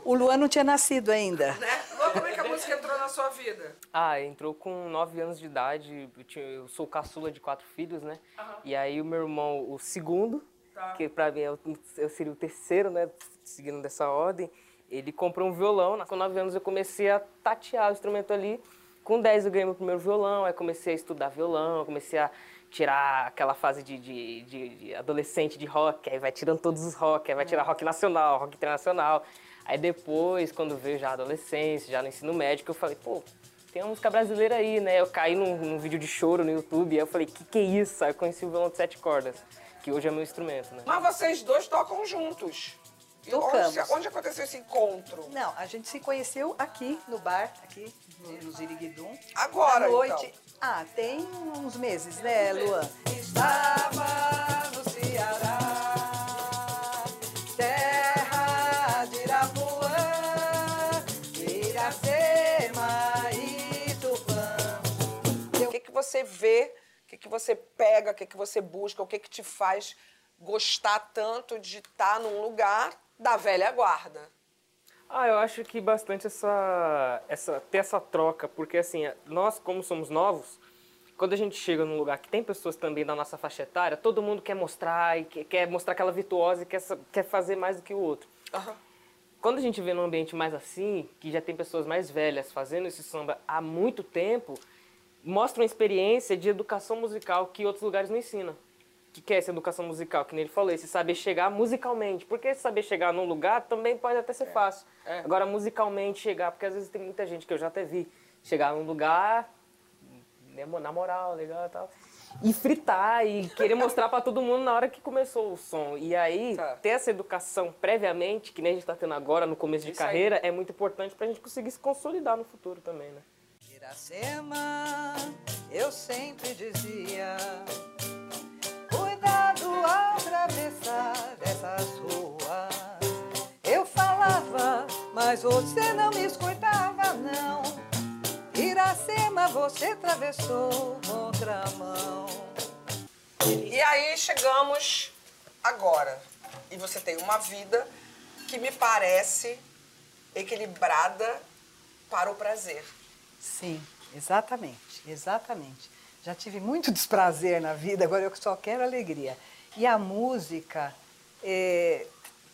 O Luan não tinha nascido ainda. né? Luan, como é que a música entrou na sua vida? Ah, entrou com 9 anos de idade. Eu, tinha- eu sou caçula de quatro filhos, né? E aí o meu irmão, o segundo, Tá. que pra mim é o- eu seria o terceiro, né? Seguindo dessa ordem, ele comprou um violão. Com 9 anos eu comecei a tatear o instrumento ali. Com 10 eu ganhei meu primeiro violão, aí comecei a estudar violão, comecei a tirar aquela fase de, de, de- de adolescente de rock, aí vai tirando todos os rock, aí vai tirar rock nacional, rock internacional. Aí depois, quando veio já a adolescência, já no ensino médio, eu falei, pô, tem uma música brasileira aí, né? Eu caí num, num vídeo de choro no YouTube, aí eu falei, que que é isso? Aí eu conheci o violão de sete cordas, que hoje é meu instrumento, né? Mas vocês dois tocam juntos. E Tocamos. Onde, onde aconteceu esse encontro? Não, a gente se conheceu aqui no bar, aqui no, no Ziriguidum. Agora, À noite. então? Ah, tem uns meses, né, Luan? Estava no Ceará, terra de Irapuã, Iracema e Tupã. O que, que você vê, o que, que você pega, o que, que você busca, o que, que te faz gostar tanto de estar num lugar da velha guarda? Ah, eu acho que bastante essa, essa ter essa troca, porque assim, nós como somos novos, quando a gente chega num lugar que tem pessoas também da nossa faixa etária, todo mundo quer mostrar e quer, quer mostrar aquela virtuosa e quer, quer fazer mais do que o outro. Quando a gente vê num ambiente mais assim, que já tem pessoas mais velhas fazendo esse samba há muito tempo, mostra uma experiência de educação musical que outros lugares não ensinam. Que que é essa educação musical? Que nem ele falou, esse saber chegar musicalmente. Porque esse saber chegar num lugar também pode até ser fácil. Agora, musicalmente chegar, porque às vezes tem muita gente que eu já até vi chegar num lugar, né, na moral, legal e tal, e fritar e querer mostrar pra todo mundo na hora que começou o som. E aí, ter essa educação previamente, que nem a gente tá tendo agora no começo de Isso aí. carreira, é muito importante pra gente conseguir se consolidar no futuro também, né? Iracema, eu sempre dizia, atravessar essas ruas. Eu falava, mas você não me escutava, não. Iracema, você atravessou contramão. E aí chegamos agora. E você tem uma vida que me parece equilibrada para o prazer. Sim, exatamente, exatamente. Já tive muito desprazer na vida, agora eu só quero alegria. E a música eh,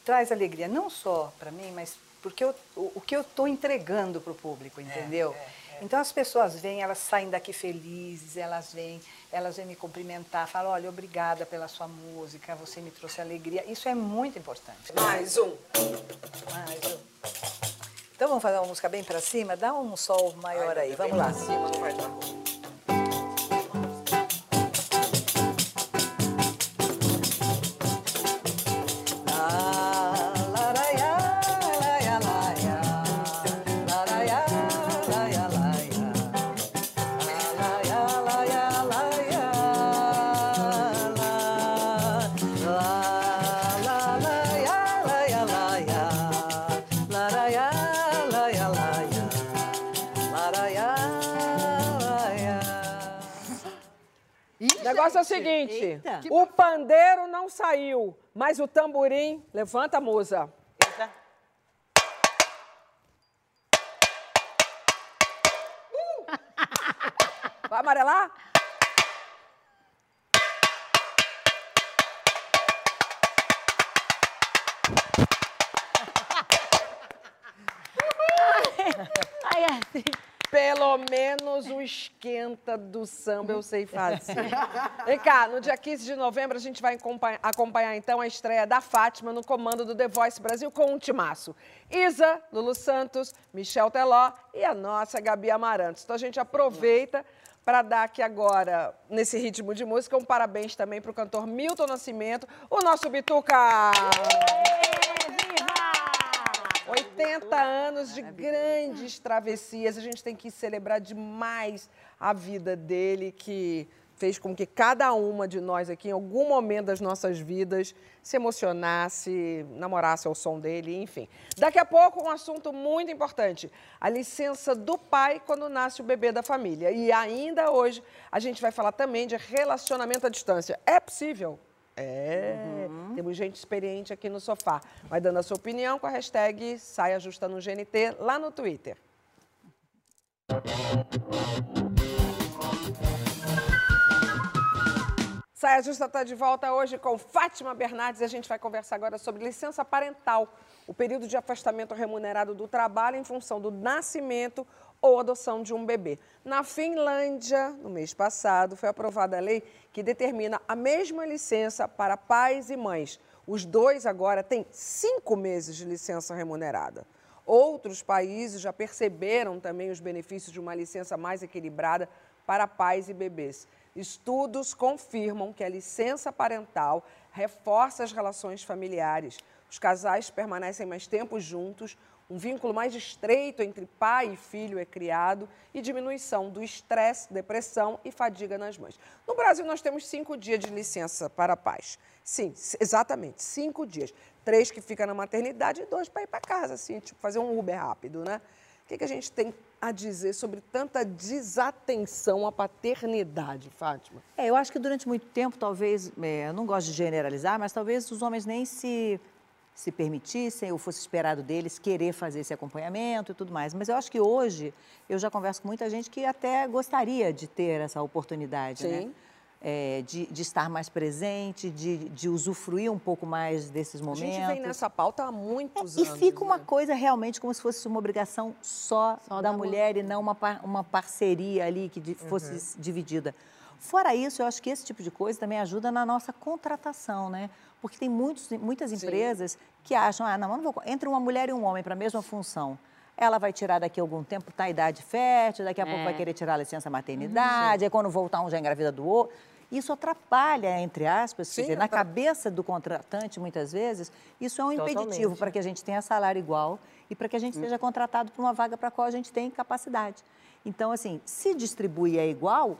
traz alegria, não só para mim, mas porque eu- o, o que eu estou entregando para o público, entendeu? Então as pessoas vêm, elas saem daqui felizes, elas vêm, elas vêm me cumprimentar, falam, olha, obrigada pela sua música, você me trouxe alegria. Isso é muito importante. Mais um. Mais um. Então vamos fazer uma música bem para cima? Dá um sol maior aí, vamos lá. Cima, não. O negócio é o seguinte: o pandeiro não saiu, mas o tamborim. Levanta a musa. Uh! Vai amarelar? (laughs) Pelo menos o esquenta do samba eu sei fazer. (laughs) Vem cá, no dia 15 de novembro a gente vai acompanhar, acompanhar, então a estreia da Fátima no comando do The Voice Brasil com um timaço. Isa, Lulu Santos, Michel Teló e a nossa Gabi Amarantos. Então a gente aproveita para dar aqui agora, nesse ritmo de música, um parabéns também para o cantor Milton Nascimento, o nosso Bituca! 80 anos de grandes travessias. A gente tem que celebrar demais a vida dele, que fez com que cada uma de nós aqui, em algum momento das nossas vidas, se emocionasse, namorasse ao som dele, enfim. Daqui a pouco, um assunto muito importante: a licença do pai quando nasce o bebê da família. E ainda hoje, a gente vai falar também de relacionamento à distância. É possível? É, temos gente experiente aqui no sofá. Vai dando a sua opinião com a hashtag Saia Justa no GNT lá no Twitter. Saia Justa está de volta hoje com Fátima Bernardes e a gente vai conversar agora sobre licença parental, o período de afastamento remunerado do trabalho em função do nascimento ou adoção de um bebê. Na Finlândia, no mês passado, foi aprovada a lei que determina a mesma licença para pais e mães. Os dois agora têm cinco meses de licença remunerada. Outros países já perceberam também os benefícios de uma licença mais equilibrada para pais e bebês. Estudos confirmam que a licença parental reforça as relações familiares. Os casais permanecem mais tempo juntos, um vínculo mais estreito entre pai e filho é criado e diminuição do estresse, depressão e fadiga nas mães. No Brasil, nós temos cinco dias de licença para pais. Sim, exatamente, cinco dias. Três que fica na maternidade e dois para ir para casa, assim, tipo fazer um Uber rápido, né? O que, que a gente tem a dizer sobre tanta desatenção à paternidade, Fátima? É, eu acho que durante muito tempo, talvez, é, eu não gosto de generalizar, mas talvez os homens nem se, se permitissem ou fosse esperado deles querer fazer esse acompanhamento e tudo mais. Mas eu acho que hoje eu já converso com muita gente que até gostaria de ter essa oportunidade, né? Sim. É, de, de estar mais presente, de, de usufruir um pouco mais desses A momentos. gente vem nessa pauta há muitos E anos. fica uma né? coisa realmente como se fosse uma obrigação só, da, mulher e não uma, uma parceria ali que fosse s- dividida. Fora isso, eu acho que esse tipo de coisa também ajuda na nossa contratação, né? Porque tem muitos, muitas empresas que acham, ah, não, não vou... Entra uma mulher e um homem para a mesma função. Ela vai tirar daqui a algum tempo, está a idade fértil, daqui a pouco É. vai querer tirar a licença maternidade, aí quando voltar um já engravida do outro. Isso atrapalha, entre aspas, quer Sim, dizer, na cabeça do contratante, muitas vezes, isso é um impeditivo Totalmente. para que a gente tenha salário igual e para que a gente seja contratado para uma vaga para a qual a gente tem capacidade. Então, assim, se distribui é igual,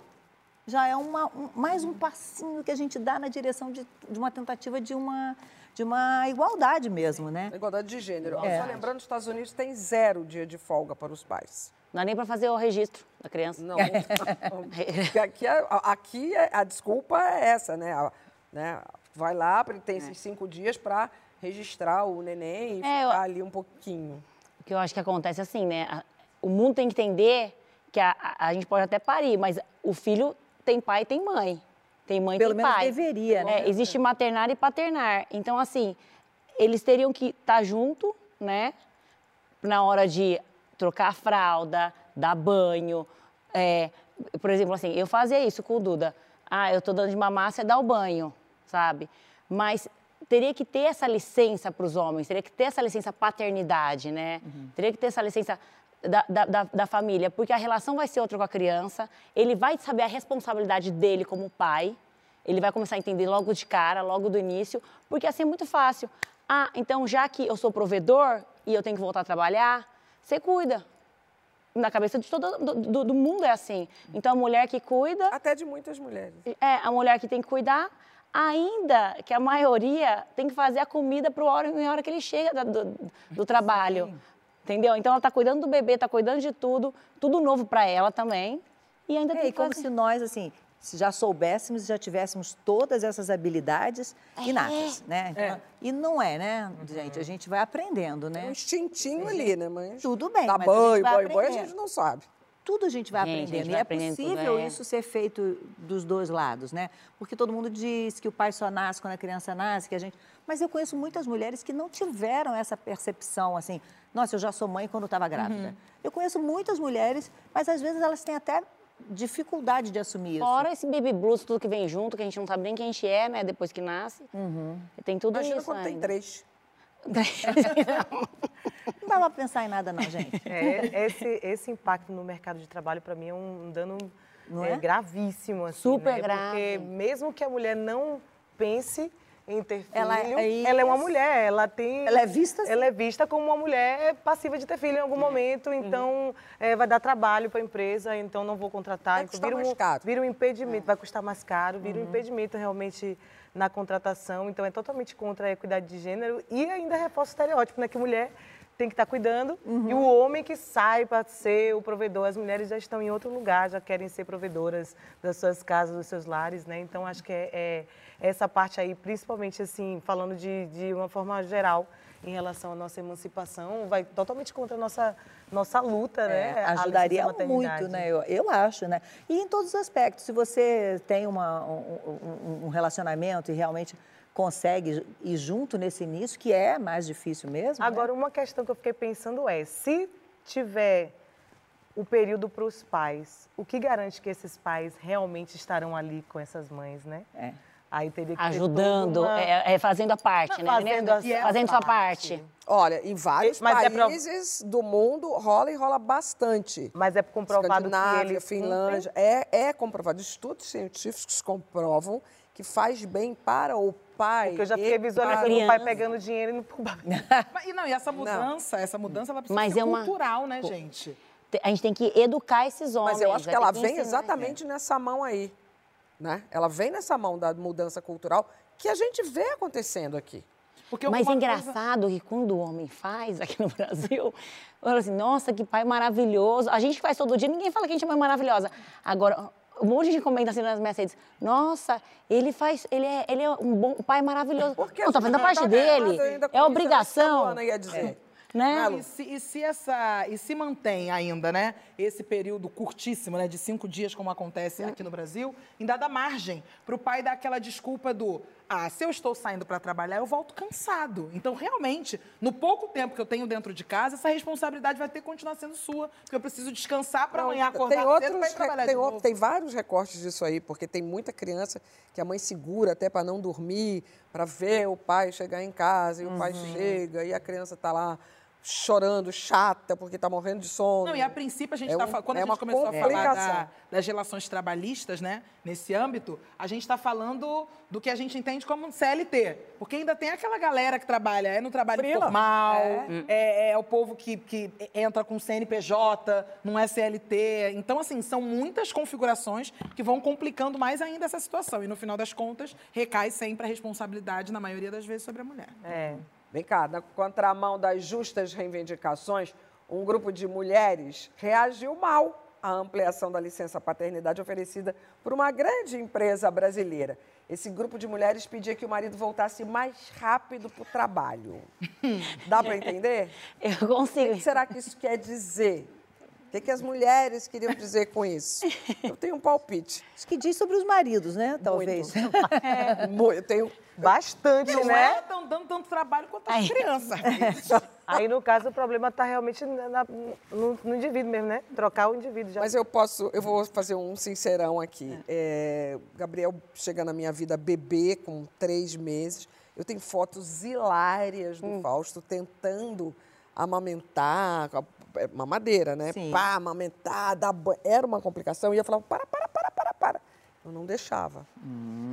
já é uma, um- mais um passinho que a gente dá na direção de, de uma tentativa de uma, de uma igualdade mesmo, né? Igualdade de gênero. É. Só lembrando, os Estados Unidos tem zero dia de folga para os pais. Não dá nem para fazer o registro da criança. Não. (laughs) Aqui, é- aqui é- a desculpa é essa, né? A- né? Vai lá, tem esses cinco dias para registrar o neném e É, eu- ficar ali um pouquinho. O que eu acho que acontece assim, né? O mundo tem que entender que a, a- a gente pode até parir, mas o filho tem pai e tem mãe. Tem mãe e Pelo tem menos pai. deveria, né? É, existe maternar e paternar. Então, assim, eles teriam que estar junto, né? Na hora de trocar a fralda, dar banho. É, por exemplo, assim, eu fazia isso com o Duda. Ah, eu tô dando de mamar, você dá o banho, sabe? Mas teria que ter essa licença para os homens, teria que ter essa licença paternidade, né? Teria que ter essa licença da, da, da- família, porque a relação vai ser outra com a criança, ele vai saber a responsabilidade dele como pai, ele vai começar a entender logo de cara, logo do início, porque assim é muito fácil. Ah, então já que eu sou provedor e eu tenho que voltar a trabalhar, você cuida. Na cabeça de todo do, do- do mundo é assim. Então a mulher que cuida. Até de muitas mulheres. É, a mulher que tem que cuidar, ainda que a maioria tem que fazer a comida para hora em hora que ele chega do, do trabalho. Entendeu? Então ela está cuidando do bebê, está cuidando de tudo, tudo novo para ela também. E ainda É, tem e como fazer. se nós, assim, se já soubéssemos, já tivéssemos todas essas habilidades inatas, né? Então, É. E não é, né, gente? A gente vai aprendendo, né? Um instintinho ali, né, mãe? Tudo bem, mas gente banho, banho, banho, a aprendendo. gente não sabe. Tudo a gente vai Gente, a gente aprendendo. vai e é aprendendo tudo, possível é. isso ser feito dos dois lados, né? Porque todo mundo diz que o pai só nasce quando a criança nasce, que a gente. Mas eu conheço muitas mulheres que não tiveram essa percepção, assim, nossa, eu já sou mãe quando estava grávida. Uhum. Eu conheço muitas mulheres, mas às vezes elas têm até dificuldade de assumir isso. Fora esse baby blues, tudo que vem junto, que a gente não sabe nem quem a gente é, né? Depois que nasce. Tem tudo Imagina isso. quando tem ainda. três. (laughs) Não dá pra pensar em nada, não, gente. É, esse, esse impacto no mercado de trabalho, para mim, é um dano Não é, é? gravíssimo. Assim, Super né? grave. Porque mesmo que a mulher não pense em ter filho, Ela é ela é uma mulher, ela tem... Ela é vista assim. Ela é vista como uma mulher passiva de ter filho em algum momento, então é, vai dar trabalho para a empresa, então não vou contratar. Vai então, vira mais um, caro. Vira um impedimento, vai custar mais caro, vira um impedimento realmente na contratação, então é totalmente contra a equidade de gênero e ainda reforça o estereótipo, né, que mulher tem que estar cuidando e o homem que sai para ser o provedor. As mulheres já estão em outro lugar, já querem ser provedoras das suas casas, dos seus lares, né? Então acho que é, é essa parte aí, principalmente assim, falando de, de uma forma geral em relação à nossa emancipação, vai totalmente contra a nossa, nossa luta, né? É, licença ajudaria muito, né? Eu, eu acho, né? E em todos os aspectos. Se você tem uma, um, um- um relacionamento e realmente consegue ir junto nesse início, que é mais difícil mesmo. né? Agora, uma questão que eu fiquei pensando é, se tiver o período para os pais, o que garante que esses pais realmente estarão ali com essas mães, né? É. Aí teria que Ajudando, uma- é, é fazendo a parte, né? Fazendo a sua fazendo sua parte. Olha, em vários Mas é países do mundo rola e rola bastante. Mas é comprovado que eles Finlândia, é, é comprovado. Estudos científicos comprovam que faz bem para o pai. Porque eu já fiquei e visualizando para o pai pegando dinheiro e indo pro bar. (laughs) Mas, e não, e essa mudança, essa mudança ela precisa Mas ser é uma- cultural, né, gente? A gente tem que educar esses homens. Mas eu acho que ela vem exatamente nessa mão aí. Né? Ela vem nessa mão da mudança cultural que a gente vê acontecendo aqui. Porque Mas é uma coisa- engraçado que quando o homem faz aqui no Brasil, fala assim, nossa, que pai maravilhoso. A gente faz todo dia, ninguém fala que a gente é mãe maravilhosa. Agora, um monte de comenta assim nas minhas redes, nossa, ele faz, ele é, ele é um bom um pai maravilhoso. Porque Não, tá fazendo a parte tá dele. É obrigação. Ana ia dizer. Né? E se, e se essa e se mantém ainda, né? Esse período curtíssimo, né, de cinco dias, como acontece aqui no Brasil, ainda dá margem para o pai dar aquela desculpa do ah, se eu estou saindo para trabalhar, eu volto cansado. Então, realmente, no pouco tempo que eu tenho dentro de casa, essa responsabilidade vai ter que continuar sendo sua, porque eu preciso descansar para amanhã acordar tem cedo outros, para ir trabalhar tem, outro- tem vários recortes disso aí, porque tem muita criança que a mãe segura até para não dormir, para ver o pai chegar em casa, e o pai Uhum. chega, e a criança está lá chorando, chata, porque está morrendo de sono. Não, e a princípio a gente É está um- falando, quando é a gente começou a falar complicação. da- das relações trabalhistas, né, nesse âmbito, a gente está falando do que a gente entende como CLT. Porque ainda tem aquela galera que trabalha, é no trabalho Frila. formal, É. é. é o povo que, que entra com CNPJ, não é CLT. Então, assim, são muitas configurações que vão complicando mais ainda essa situação. E no final das contas, recai sempre a responsabilidade, na maioria das vezes, sobre a mulher. É. Vem cá, na contramão das justas reivindicações, um grupo de mulheres reagiu mal à ampliação da licença paternidade oferecida por uma grande empresa brasileira. Esse grupo de mulheres pedia que o marido voltasse mais rápido para o trabalho. Dá para entender? (laughs) Eu consigo. O que será que isso quer dizer? O que, que as mulheres queriam dizer com isso? Eu tenho um palpite. Acho que diz sobre os maridos, né? Talvez. (laughs) É, mu- eu tenho Bastante, Não né? é tão dando tanto trabalho quanto as crianças. (laughs) Aí, no caso, o problema está realmente na- na- no, no indivíduo mesmo, né? Trocar o indivíduo já. Mas eu posso, eu vou fazer um sincerão aqui. É, Gabriel chega na minha vida bebê, com três meses. Eu tenho fotos hilárias do Hum. Fausto tentando amamentar, com a- é, mamadeira, né? Sim. Pá, amamentar, dar banho. Era uma complicação. E eu falava, para, para. Eu não deixava.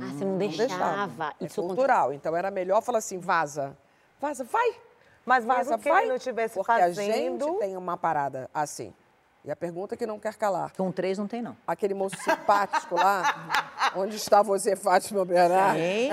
Ah, você não deixava. É Isso cultural. Então era melhor falar assim, vaza. Vaza, vai. Mas Vaza, mesmo que vai. ele não estivesse Porque fazendo... a gente tem uma parada assim. E a pergunta que não quer calar. Com três não tem, não. Aquele moço simpático lá, (laughs) onde está você, Fátima Bernardo? Tem.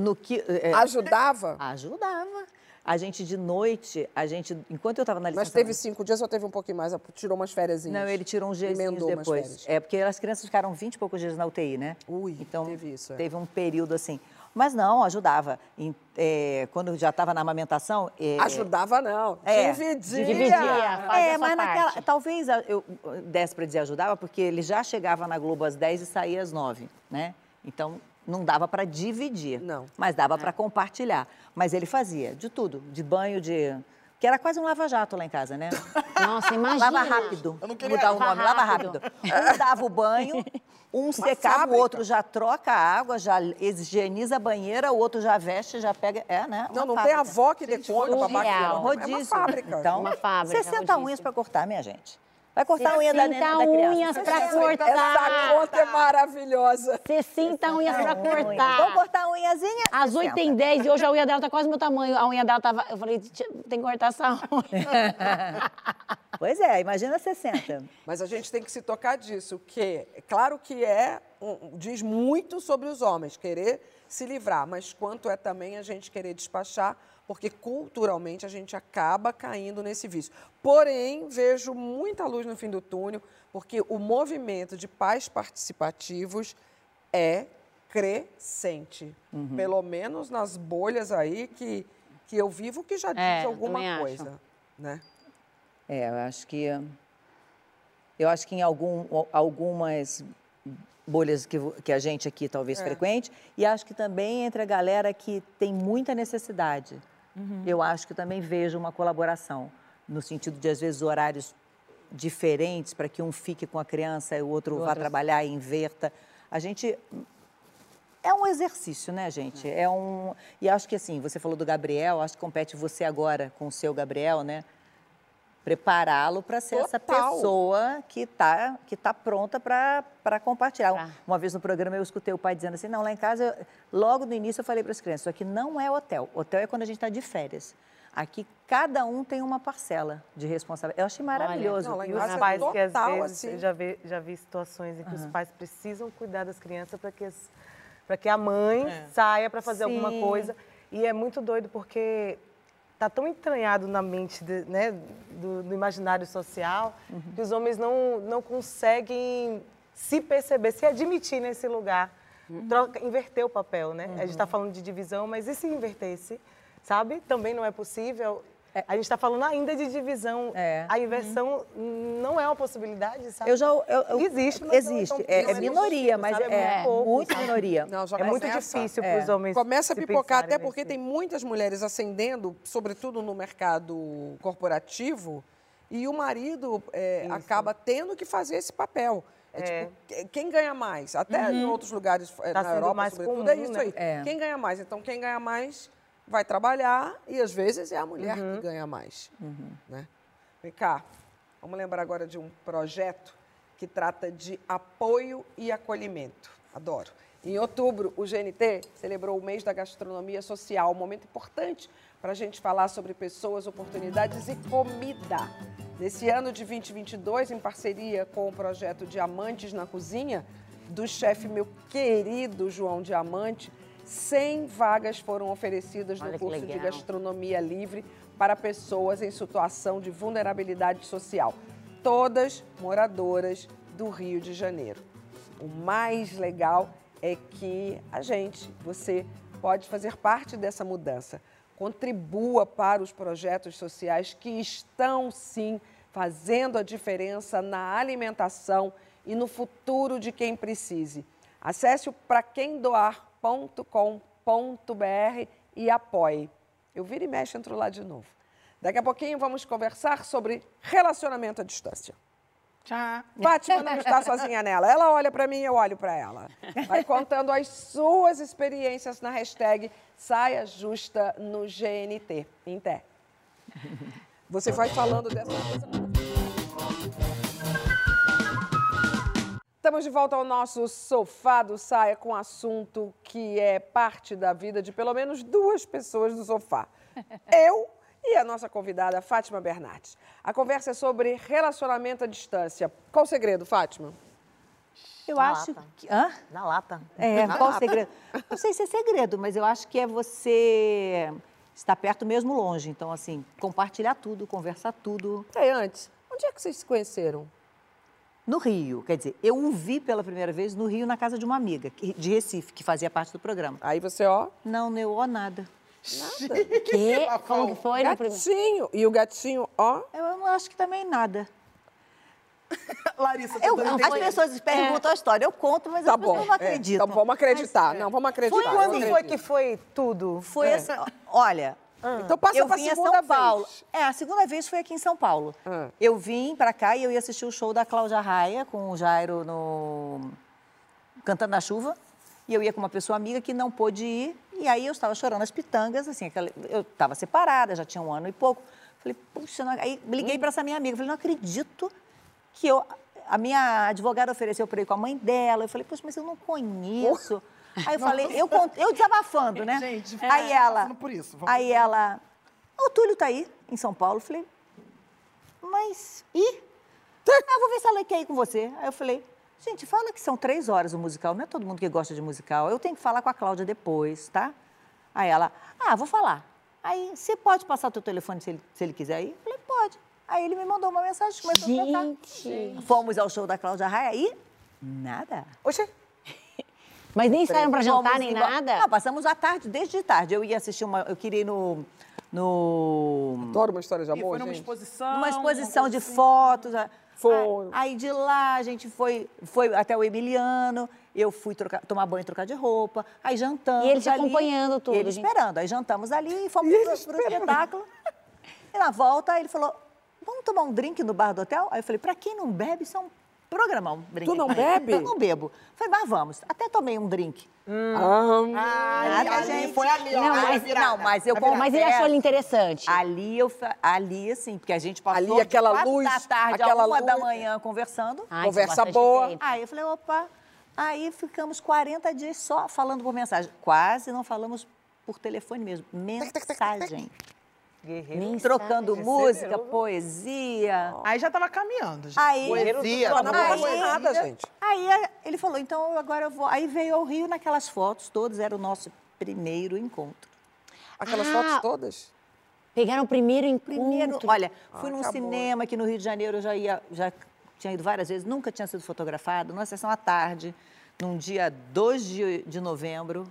No que, é, Ajudava? Ajudava. A gente, de noite, a gente, enquanto eu estava na licença... Mas teve cinco dias ou teve um pouquinho mais? Tirou umas férias? Não, ele tirou uns dias depois. É, porque as crianças ficaram 20 e poucos dias na UTI, né? Ui, então, teve isso. é. Teve um período assim. Mas não, ajudava. Em- é, quando já estava na amamentação... é, Ajudava não, É, dividia. Dividia, fazia É, mas naquela. parte. Talvez eu desse para dizer ajudava, porque ele já chegava na Globo às 10 e saía às 9, né? Então não dava para dividir. Não. Mas dava para compartilhar. Mas ele fazia de tudo, de banho, de. Que era quase um lava-jato lá em casa, né? (laughs) Nossa, imagina. Lava rápido. Eu não queria- Mudar o nome, Lava lava rápido. Um dava o banho, (laughs) um secava, fábrica. o outro já troca a água, já higieniza a banheira, o outro já veste, já pega. É, né? Não, Uma não tem fábrica. avó que dê conta surreal. bater. não. É uma Rodízio. fábrica. Então, Uma fábrica, 60 rodízio. unhas para cortar, minha gente. Vai cortar a unha da, 60 da criança. unhas pra Essa cortar. conta é maravilhosa. 60 unhas pra Vamos cortar. cortar a unhazinha? As 8 tem 10 e hoje a unha dela tá quase meu tamanho. A unha dela tava. Eu falei, "Tia, tem que cortar essa unha. (laughs) Pois é, imagina 60. Mas a gente tem que se tocar disso, que é claro que é um- diz muito sobre os homens querer se livrar, mas quanto é também a gente querer despachar, porque culturalmente a gente acaba caindo nesse vício. Porém, vejo muita luz no fim do túnel, porque o movimento de pais participativos é crescente, Uhum. pelo menos nas bolhas aí que que eu vivo que já diz É, alguma acho. coisa, né? É, eu acho que. Eu acho que em algum, algumas bolhas que, que a gente aqui talvez É. frequente, e acho que também entre a galera que tem muita necessidade. Eu acho que também vejo uma colaboração, no sentido de, às vezes, horários diferentes para que um fique com a criança e o outro vá trabalhar e inverta. A gente é um exercício, né, gente? É um. E acho que assim, você falou do Gabriel, acho que compete você agora com o seu Gabriel, né? Prepará-lo para ser essa Total. pessoa que está que tá pronta para compartilhar. Uma vez no programa eu escutei o pai dizendo assim: não, lá em casa, eu- logo no início eu falei para as crianças: isso aqui não é hotel. Hotel é quando a gente está de férias. Aqui cada um tem uma parcela de responsabilidade. Eu achei maravilhoso. não, lá em E os é pais que às vezes, assim. eu já vi, já vi situações em que os Aham. pais precisam cuidar das crianças para que, as- que a mãe É. saia para fazer alguma Sim. coisa. E é muito doido porque tá tão entranhado na mente de- né, do, do imaginário social Uhum. que os homens não, não conseguem se perceber, se admitir nesse lugar. Uhum. Troca, inverter o papel, né? A gente está falando de divisão, mas e se invertesse? Sabe? Também não é possível. A gente está falando ainda de divisão. A inversão não é uma possibilidade, sabe? Eu já. Eu, eu- existe, mas não é existe. tão- É, é minoria, mas sabe? é, pouco, muito minoria. Não, já É muito difícil É. para os homens. Começa a pipocar, até porque tem muitas mulheres ascendendo, sobretudo no mercado corporativo, e o marido é, acaba tendo que fazer esse papel. É, É. tipo, que- quem ganha mais? Até em Uhum. outros lugares, é, Tá na sendo Europa, mais sobretudo, comum, é isso né? aí. É. Quem ganha mais? Então, quem ganha mais vai trabalhar e, às vezes, é a mulher Uhum. que ganha mais. Né? Vem cá, vamos lembrar agora de um projeto que trata de apoio e acolhimento. Adoro. Em outubro, o GNT celebrou o mês da gastronomia social, um momento importante para a gente falar sobre pessoas, oportunidades e comida. Nesse ano de 2022, em parceria com o projeto Diamantes na Cozinha, do chefe meu querido João Diamante, 100 vagas foram oferecidas Olha no curso de gastronomia livre para pessoas em situação de vulnerabilidade social, todas moradoras do Rio de Janeiro. O mais legal é que a gente, você, pode fazer parte dessa mudança. Contribua para os projetos sociais que estão, sim, fazendo a diferença na alimentação e no futuro de quem precise. Acesse o praquemdoar.com.br e apoie. Eu viro e mexo, entro lá de novo. Daqui a pouquinho vamos conversar sobre relacionamento à distância. Tchau. Fátima não está sozinha nela. Ela olha para mim, eu olho para ela. Vai contando as suas experiências na hashtag Saia Justa no GNT. Inter. Você vai falando dessa coisa. Estamos de volta ao nosso sofá do Saia com um assunto que é parte da vida de pelo menos duas pessoas do sofá. (laughs) Eu e a nossa convidada, Fátima Bernardes. A conversa é sobre relacionamento à distância. Qual o segredo, Fátima? Eu Na acho lata. que. Hã? Na lata. É, Na qual o lata. segredo? Não sei se é segredo, mas eu acho que é você estar perto mesmo longe. Então, assim, compartilhar tudo, conversar tudo. Peraí, antes, onde é que vocês se conheceram? No Rio, quer dizer, eu o vi pela primeira vez no Rio, na casa de uma amiga, que- de Recife, que fazia parte do programa. Aí você, ó. Não, não, ó, nada. Nada. (laughs) Que? Como que foi? Gatinho. E o gatinho, ó. Eu não acho que também nada. (laughs) Larissa, Eu, não as pessoas perguntam a história, eu conto, mas Tá as pessoas bom. não é. acreditam. Então vamos acreditar. Não, vamos acreditar. Foi quando Quando acredito. foi que foi tudo? Foi É. essa. Olha. Então passa eu pra vim a segunda São Paulo. vez. É, a segunda vez foi aqui em São Paulo. Ah. Eu vim pra cá e eu ia assistir o show da Cláudia Raia com o Jairo no Cantando na Chuva. E eu ia com uma pessoa amiga que não pôde ir. E aí eu estava chorando as pitangas, assim, aquela- eu estava separada, já tinha um ano e pouco. Falei, puxa, não... aí liguei para essa minha amiga, falei, não acredito que eu. A minha advogada ofereceu para ir com a mãe dela. Eu falei, poxa, mas eu não conheço. Aí eu falei, eu, eu desabafando, né? Gente, aí é, ela. por isso, Aí ela. O Túlio tá aí, em São Paulo. Eu falei, mas. E? Ah, vou ver se ela quer ir com você. Aí eu falei, gente, fala que são três horas o musical. Não é todo mundo que gosta de musical. Eu tenho que falar com a Cláudia depois, tá? Aí ela, ah, vou falar. Aí, você pode passar o teu telefone se ele, se ele quiser ir? Eu falei, pode. Aí ele me mandou uma mensagem, começou a trocar. Gente. Fomos ao show da Cláudia Raia aí, nada. Oxe, Mas nem saíram pra jantar, nem embora. nada? Não, passamos a tarde, desde tarde. Eu ia assistir uma. Eu queria ir no. no Adoro uma história de E amor, foi numa gente. exposição. uma exposição de assim. fotos. Foi. Aí de lá a gente foi, foi até o Emiliano, eu fui trocar- tomar banho e trocar de roupa, aí jantamos. E ele te ali, acompanhando tudo, e Ele gente. esperando. Aí jantamos ali e (laughs) fomos pro, pro espetáculo. E na volta ele falou: vamos tomar um drink no bar do hotel? Aí eu falei, pra quem não bebe, isso é um programar um drink. Tu não bebe? Eu não bebo. Falei, mas vamos. Até tomei um drink. Ah, Nada, ali gente. foi ali, ó, Não, a mas, virada. não, mas eu A virada. Mas ele achou ele interessante. Ali, eu, ali, assim, porque a gente passou Ali, aquela luz, da tarde aquela a uma da luz. manhã conversando. Ai, Conversa boa. Aí eu falei, opa. Aí ficamos 40 dias só falando por mensagem. Quase não falamos por telefone mesmo. Mensagem. Guerreiro. Trocando Mensagem. música, poesia. Aí já tava caminhando. já. Aí, Poesia, não foi nada, gente. Aí ele falou, então agora eu vou. Aí veio ao Rio naquelas fotos todas, era o nosso primeiro encontro. Aquelas Ah, fotos todas? Pegaram o primeiro encontro. Primeiro, olha, fui Ah, num acabou. cinema aqui no Rio de Janeiro, eu já ia, já tinha ido várias vezes, nunca tinha sido fotografado, numa sessão à tarde, num dia 2 de, de novembro.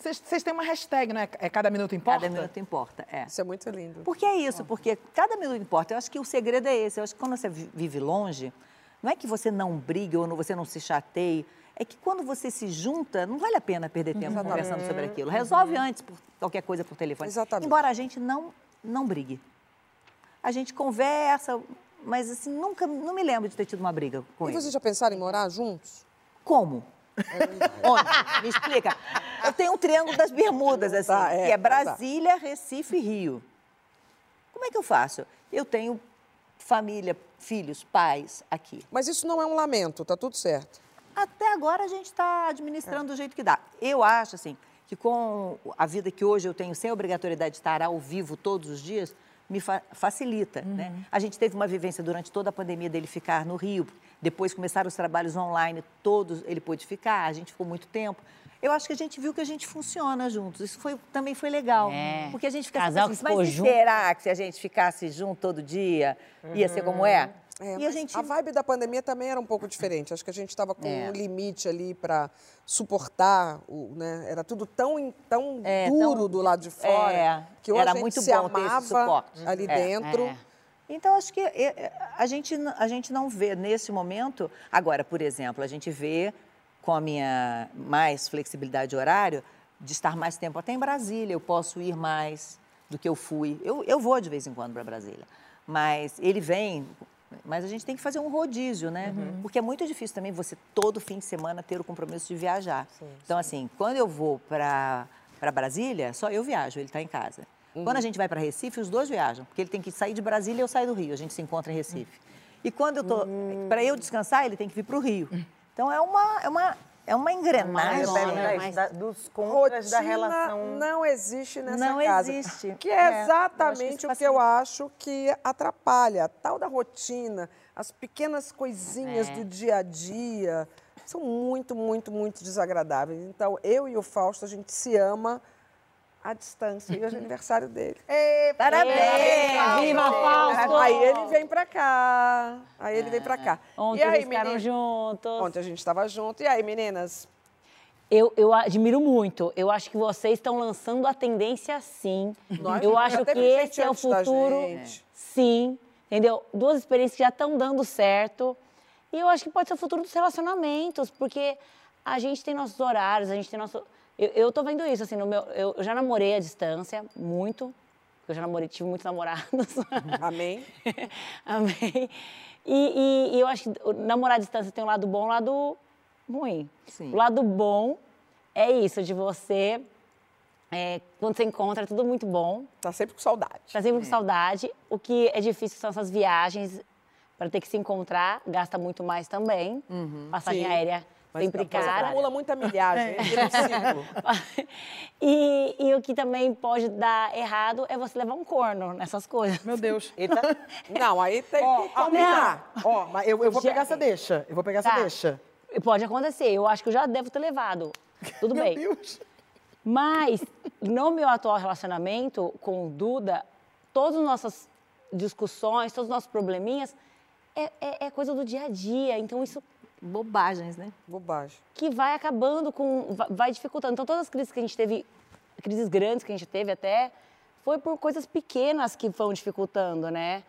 Vocês têm uma hashtag, não é? É cada minuto importa? Cada minuto importa, é. Isso é muito lindo. Porque é isso, porque cada minuto importa. Eu acho que o segredo é esse. Eu acho que quando você vi- vive longe, não é que você não brigue ou você não se chateie. É que quando você se junta, não vale a pena perder tempo conversando sobre aquilo. Resolve antes por qualquer coisa por telefone. Exatamente. Embora a gente não, não brigue. A gente conversa, mas assim, nunca, não me lembro de ter tido uma briga com E ele. vocês já pensaram em morar juntos? Como? Onde? Me explica. Eu tenho um triângulo das Bermudas, assim, Tá, é, que é tá. Brasília, Recife e Rio. Como é que eu faço? Eu tenho família, filhos, pais aqui. Mas isso não é um lamento, tá tudo certo. Até agora a gente está administrando do jeito que dá. Eu acho, assim, que com a vida que hoje eu tenho, sem a obrigatoriedade de estar ao vivo todos os dias, me fa- facilita, né? A gente teve uma vivência durante toda a pandemia dele ficar no Rio, depois começaram os trabalhos online, todos ele pôde ficar, a gente ficou muito tempo. Eu acho que a gente viu que a gente funciona juntos. Isso foi, também foi legal. É. Porque a gente fica Casal assim, mas junto." será que se a gente ficasse junto todo dia, ia ser como é? É, e a gente a vibe da pandemia também era um pouco diferente. Acho que a gente estava com É. um limite ali para suportar, o, né? Era tudo tão, tão É, duro tão- do lado de fora É, que hoje era a gente muito se bom ter esse amava suporte. ali É, dentro. Então, acho que é, é, a gente, a gente não vê nesse momento. Agora, por exemplo, a gente vê com a minha mais flexibilidade de horário, de estar mais tempo até em Brasília. Eu posso ir mais do que eu fui. Eu, eu vou de vez em quando para Brasília. Mas ele vem. Mas a gente tem que fazer um rodízio, né? Porque é muito difícil também você, todo fim de semana, ter o compromisso de viajar. então, assim, quando eu vou para Brasília, só eu viajo, ele está em casa. Quando a gente vai para Recife, os dois viajam, porque ele tem que sair de Brasília e eu saio do Rio. A gente se encontra em Recife. E quando eu tô, para eu descansar, ele tem que vir para o Rio. Então é uma é uma é uma engrenagem. Mas- da- dos contras da Rotina relação. não existe nessa Não casa. existe. Que é, É, que exatamente isso o que eu acho que atrapalha. A tal da rotina, as pequenas coisinhas É. do dia a dia são muito, muito, muito desagradáveis. Então, eu e o Fausto, a gente se ama à distância. E hoje é aniversário dele. Parabéns! Viva Fausto! Aí ele vem pra cá. Aí ele vem pra cá. Ontem e aí, eles ficaram meninas? juntos. Ontem a gente estava junto. E aí, meninas? Eu, eu admiro muito. Eu acho que vocês estão lançando a tendência sim. Nós eu acho que esse é o futuro. Sim. Entendeu? Duas experiências que já estão dando certo. E eu acho que pode ser o futuro dos relacionamentos, porque a gente tem nossos horários, a gente tem nosso. Eu, eu tô vendo isso, assim, no meu. Eu, eu já namorei à distância, muito. Eu já namorei, tive muitos namorados. (laughs) Amém? (laughs) Amém. E, e- e eu acho que namorar à distância tem um lado bom e um lado ruim. Sim. O lado bom é isso, de você, é, quando você encontra, é tudo muito bom. Tá sempre com saudade. Tá sempre com saudade. O que é difícil são essas viagens para ter que se encontrar, gasta muito mais também. Passagem Sim. aérea sempre Mas cara. acumula muita milhagem, vira um ciclo. (laughs) e, e o que também pode dar errado é você levar um corno nessas coisas. Meu Deus. Eita. Não, aí tem que combinar. Ó, mas eu, eu vou Já- pegar essa deixa. Eu vou pegar essa Tá. deixa. Pode acontecer, eu acho que eu já devo ter levado. Tudo Meu bem. Deus. Mas, no meu atual relacionamento com o Duda, todas as nossas discussões, todos os nossos probleminhas, é, é- é coisa do dia a dia. Então, isso Bobagens, né? Bobagem. que vai acabando com. va- vai dificultando. Então, todas as crises que a gente teve, crises grandes que a gente teve até, foi por coisas pequenas que vão dificultando, né?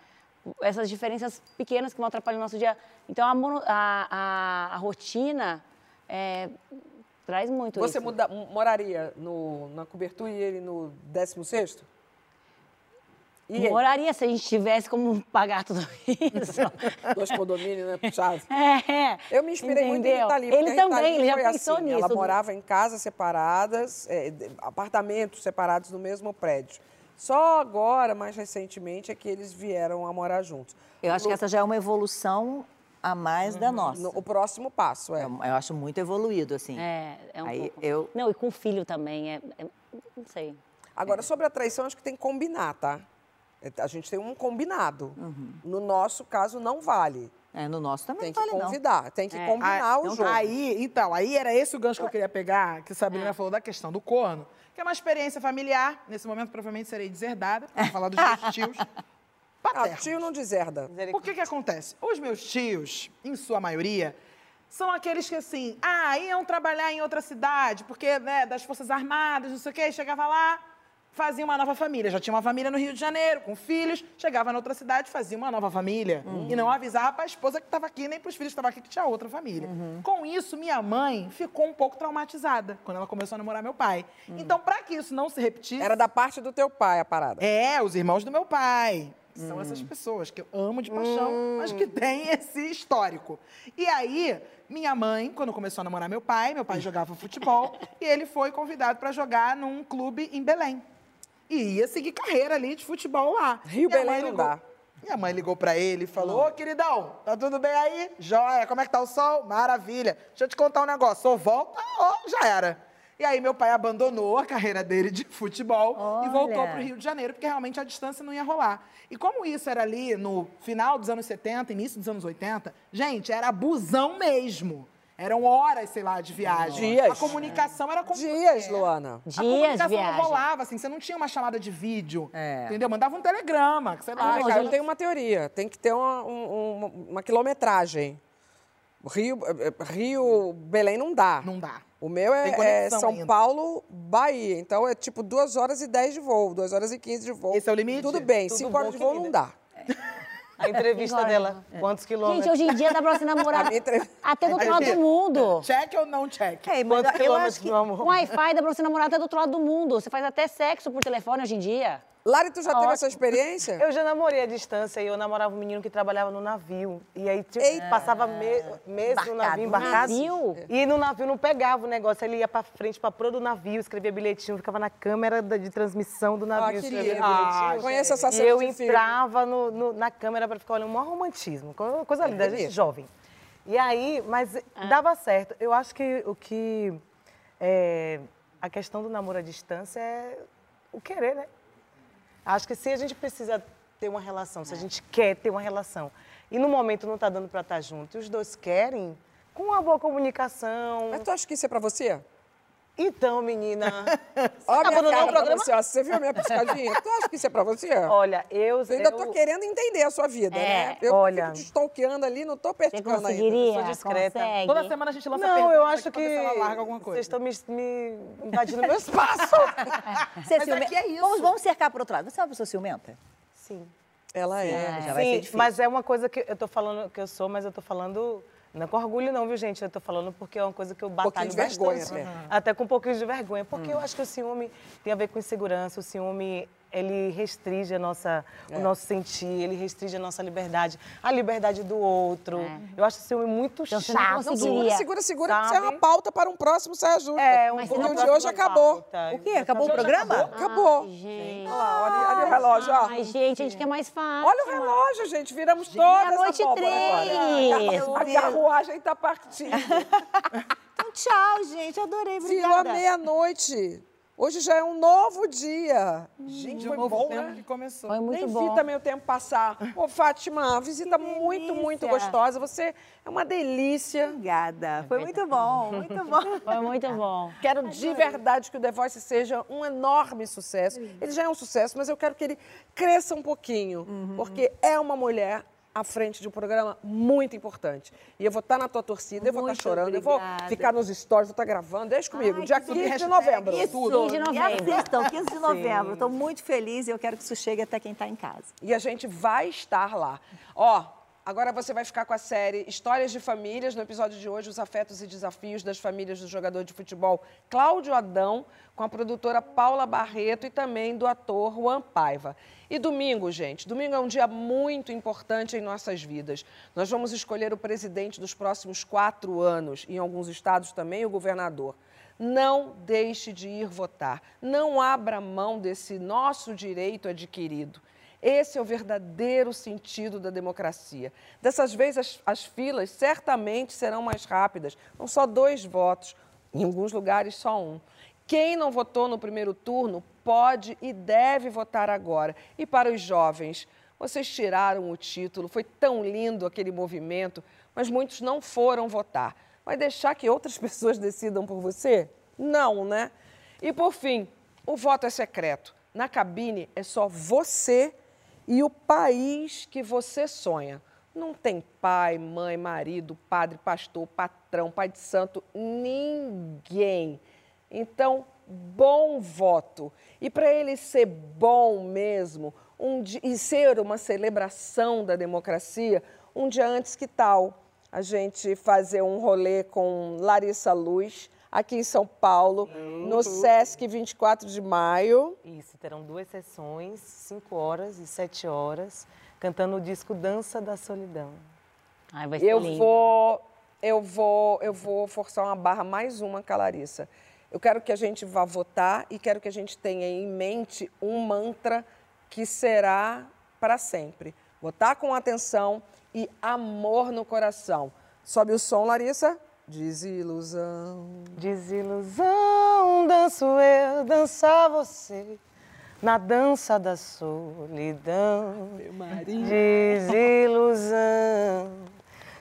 Essas diferenças pequenas que vão atrapalhar o nosso dia. Então, a, mono- a, a- a rotina é, traz muito Você isso. muda- moraria no, na cobertura e ele no 16º? E Moraria se a gente tivesse como pagar tudo isso. (laughs) Dois condomínios, né? Puxado. (laughs) É. Eu me inspirei muito em Entendeu? Lee. Ele também, ele já foi pensou assim, nisso. Ela morava em casas separadas, é, apartamentos separados no mesmo prédio. Só agora, mais recentemente, é que eles vieram a morar juntos. Eu acho que essa já é uma evolução a mais da nossa. No- o próximo passo, é. Eu, eu acho muito evoluído, assim. É, é um Aí pouco. eu- Não, e com filho também, é, é- não sei. Agora, sobre a traição, acho que tem que combinar, tá? É, A gente tem um combinado. No nosso caso, não vale. É, no nosso também Tem não que vale, não. convidar, tem que É. combinar Ah, o então jogo. tá. Aí, então, aí era esse o gancho que eu queria pegar, que a Sabrina falou da questão do corno, que é uma experiência familiar. Nesse momento, provavelmente serei deserdada, para falar dos meus (laughs) tios. Ah, tio não deserda. O que que acontece? Os meus tios, em sua maioria, são aqueles que assim, ah, iam trabalhar em outra cidade, porque, né, das Forças Armadas, não sei o quê, chegava lá, fazia uma nova família. Já tinha uma família no Rio de Janeiro, com filhos, chegava na outra cidade, fazia uma nova família. E não avisava para a esposa que estava aqui, nem para os filhos que estavam aqui, que tinha outra família. Com isso, minha mãe ficou um pouco traumatizada quando ela começou a namorar meu pai. Então, para que isso não se repetisse... Era da parte do teu pai a parada. É, os irmãos do meu pai. São essas pessoas que eu amo de paixão, mas que têm (laughs) esse histórico. E aí, minha mãe, quando começou a namorar meu pai, meu pai jogava futebol, (laughs) e ele foi convidado para jogar num clube em Belém. E ia seguir carreira ali de futebol lá. Rio Minha Belém mãe não ligou- dá. Minha mãe ligou pra ele e falou: Ô, queridão, tá tudo bem aí? Joia, como é que tá o sol? Maravilha. Deixa eu te contar um negócio. Ou volta ou já era. E aí meu pai abandonou a carreira dele de futebol e voltou Olha. pro Rio de Janeiro, porque realmente a distância não ia rolar. E como isso era ali no final dos anos 70, início dos anos 80, gente, era busão mesmo. Eram horas, sei lá, de viagem. Dias. A comunicação era... Com... Dias, Luana. A Dias comunicação viagem. não rolava, assim, você não tinha uma chamada de vídeo, É. entendeu? Mandava um telegrama, sei lá. Ah, já- cara, eu tenho uma teoria. Tem que ter uma, um- uma, uma quilometragem. Rio, Rio, Belém não dá. Não dá. O meu é, é São ainda. Paulo, Bahia. Então é tipo 2 horas e 10 de voo, 2 horas e 15 de voo. Esse é o limite? Tudo bem, Tudo 5 bom, horas de voo não dá. A entrevista Agora. dela, quantos quilômetros? Gente, hoje em dia dá pra você (laughs) namorar até do outro lado do mundo. Check ou não check? É, Quantos quilômetros, meu amor? Com Wi-Fi dá pra você namorar até do outro lado do mundo. Você faz até sexo por telefone hoje em dia. Lari, tu já teve essa experiência? Eu já namorei à distância e eu namorava um menino que trabalhava no navio. E aí tipo, passava me- meses no navio, embarcado. Navio? E no navio não pegava o negócio. Ele ia pra frente, pra proa do navio, escrevia bilhetinho, ficava na câmera de transmissão do navio, que escrevendo lindo. bilhetinho. Ah, conheço essa E cena eu entrava no- no- na câmera pra ficar olhando, um maior romantismo. co- Coisa linda, a gente jovem. E aí, mas dava certo. Eu acho que o que. é, a questão do namoro à distância é o querer, né? Acho que se a gente precisa ter uma relação, se a gente quer ter uma relação, e no momento não está dando para estar junto, e os dois querem, com uma boa comunicação. Mas tu acha que isso é pra você? Então, menina. (laughs) Olha minha abandonou cara o programa? pra você. ó. Você viu a minha piscadinha? (laughs) tu acha que isso é pra você? Olha, eu. Eu ainda eu- tô querendo entender a sua vida, É, né? Eu olha. fico te stalkeando ali, não tô Você perturbando ainda. conseguiria? sou discreta. Consegue? Toda semana a gente lança Não, pergunta eu acho que. ela larga alguma coisa. Vocês estão me, me invadindo meu espaço. Você (laughs) Mas ciume- aqui é isso. Vamos, vamos cercar por outro lado. Você é uma pessoa ciumenta? Sim. Ela é. Já vai ser Sim, difícil. mas é uma coisa que eu tô falando que eu sou, mas eu tô falando. Não é com orgulho, não, viu, gente? Eu tô falando porque é uma coisa que eu batalho pouquinho de vergonha bastante. até. Até com um pouquinho de vergonha. Porque eu acho que o ciúme tem a ver com insegurança. O ciúme, ele restringe a nossa, É. o nosso sentir, ele restringe a nossa liberdade, a liberdade do outro. Eu acho o ciúme muito Então, chato. não segura, segura, segura, Sabe? que isso é uma pauta para um próximo Saia Justa. É, um Mas Porque você o não de hoje acabou. O quê? Acabou o programa? Acabou. Ai, gente. Olha lá, olha, olha o relógio, ó. Ai, gente, a gente quer mais fácil. Olha o relógio, gente. Viramos toda essa Meia-noite e abóbora três. agora. A carruagem tá partindo. (laughs) Então, tchau, gente. Adorei. Obrigada. a meia-noite. Hoje já é um novo dia. Gente, De foi novo bom, tempo né? que começou. Foi muito Nem bom. vi também o tempo passar. (laughs) Ô, Fátima, visita muito, muito gostosa. Você é uma delícia. Obrigada. Foi muito bom, muito bom. (laughs) Foi muito bom. Quero de verdade que o The Voice seja um enorme sucesso. Ele já é um sucesso, mas eu quero que ele cresça um pouquinho, porque é uma mulher à frente de um programa muito importante. E eu vou estar na tua torcida, eu vou estar Muito chorando, eu vou obrigada. ficar nos stories, vou estar gravando. Deixa comigo, Ai, dia que 15 de hashtag, novembro. isso. Isso, 15 de E novembro. assistam, 15 de novembro. Estou muito feliz e eu quero que isso chegue até quem está em casa. E a gente vai estar lá. Ó, Agora você vai ficar com a série Histórias de Famílias. No episódio de hoje, os afetos e desafios das famílias do jogador de futebol Cláudio Adão, com a produtora Paula Barreto e também do ator Juan Paiva. E domingo, gente, domingo é um dia muito importante em nossas vidas. Nós vamos escolher o presidente dos próximos quatro anos, em alguns estados também o governador. Não deixe de ir votar. Não abra mão desse nosso direito adquirido. Esse é o verdadeiro sentido da democracia. Dessas vezes, as, as filas certamente serão mais rápidas. Não só dois votos, em alguns lugares, só um. Quem não votou no primeiro turno pode e deve votar agora. E para os jovens, vocês tiraram o título, foi tão lindo aquele movimento, mas muitos não foram votar. Vai deixar que outras (laughs) pessoas decidam por você? Não, né? E por fim, o voto é secreto. Na cabine é só você e o país que você sonha. Não tem pai, mãe, marido, padre, pastor, patrão, pai de santo, ninguém. Então, bom voto. E para ele ser bom mesmo, um di- e ser uma celebração da democracia, um dia antes que tal a gente fazer um rolê com Larissa Luz, aqui em São Paulo, no Sesc 24 de maio. Isso, terão duas sessões, 5 horas e 7 horas, cantando o disco Dança da Solidão. Ai, vai Eu vou, eu vou, eu vou forçar uma barra mais uma com a Larissa. Eu quero que a gente vá votar e quero que a gente tenha em mente um mantra que será para sempre. Votar com atenção e amor no coração. Sobe o som, Larissa. Desilusão. Desilusão, danço eu, dançar você. Na dança da solidão. Meu marido. Desilusão.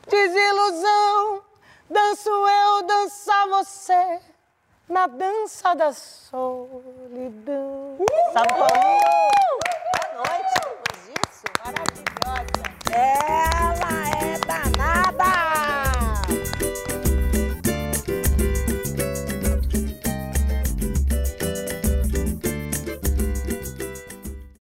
Desilusão, danço eu, dançar você. Na dança da solidão. Uhul! Sabe é? Boa noite, depois disso, maravilhosa. É!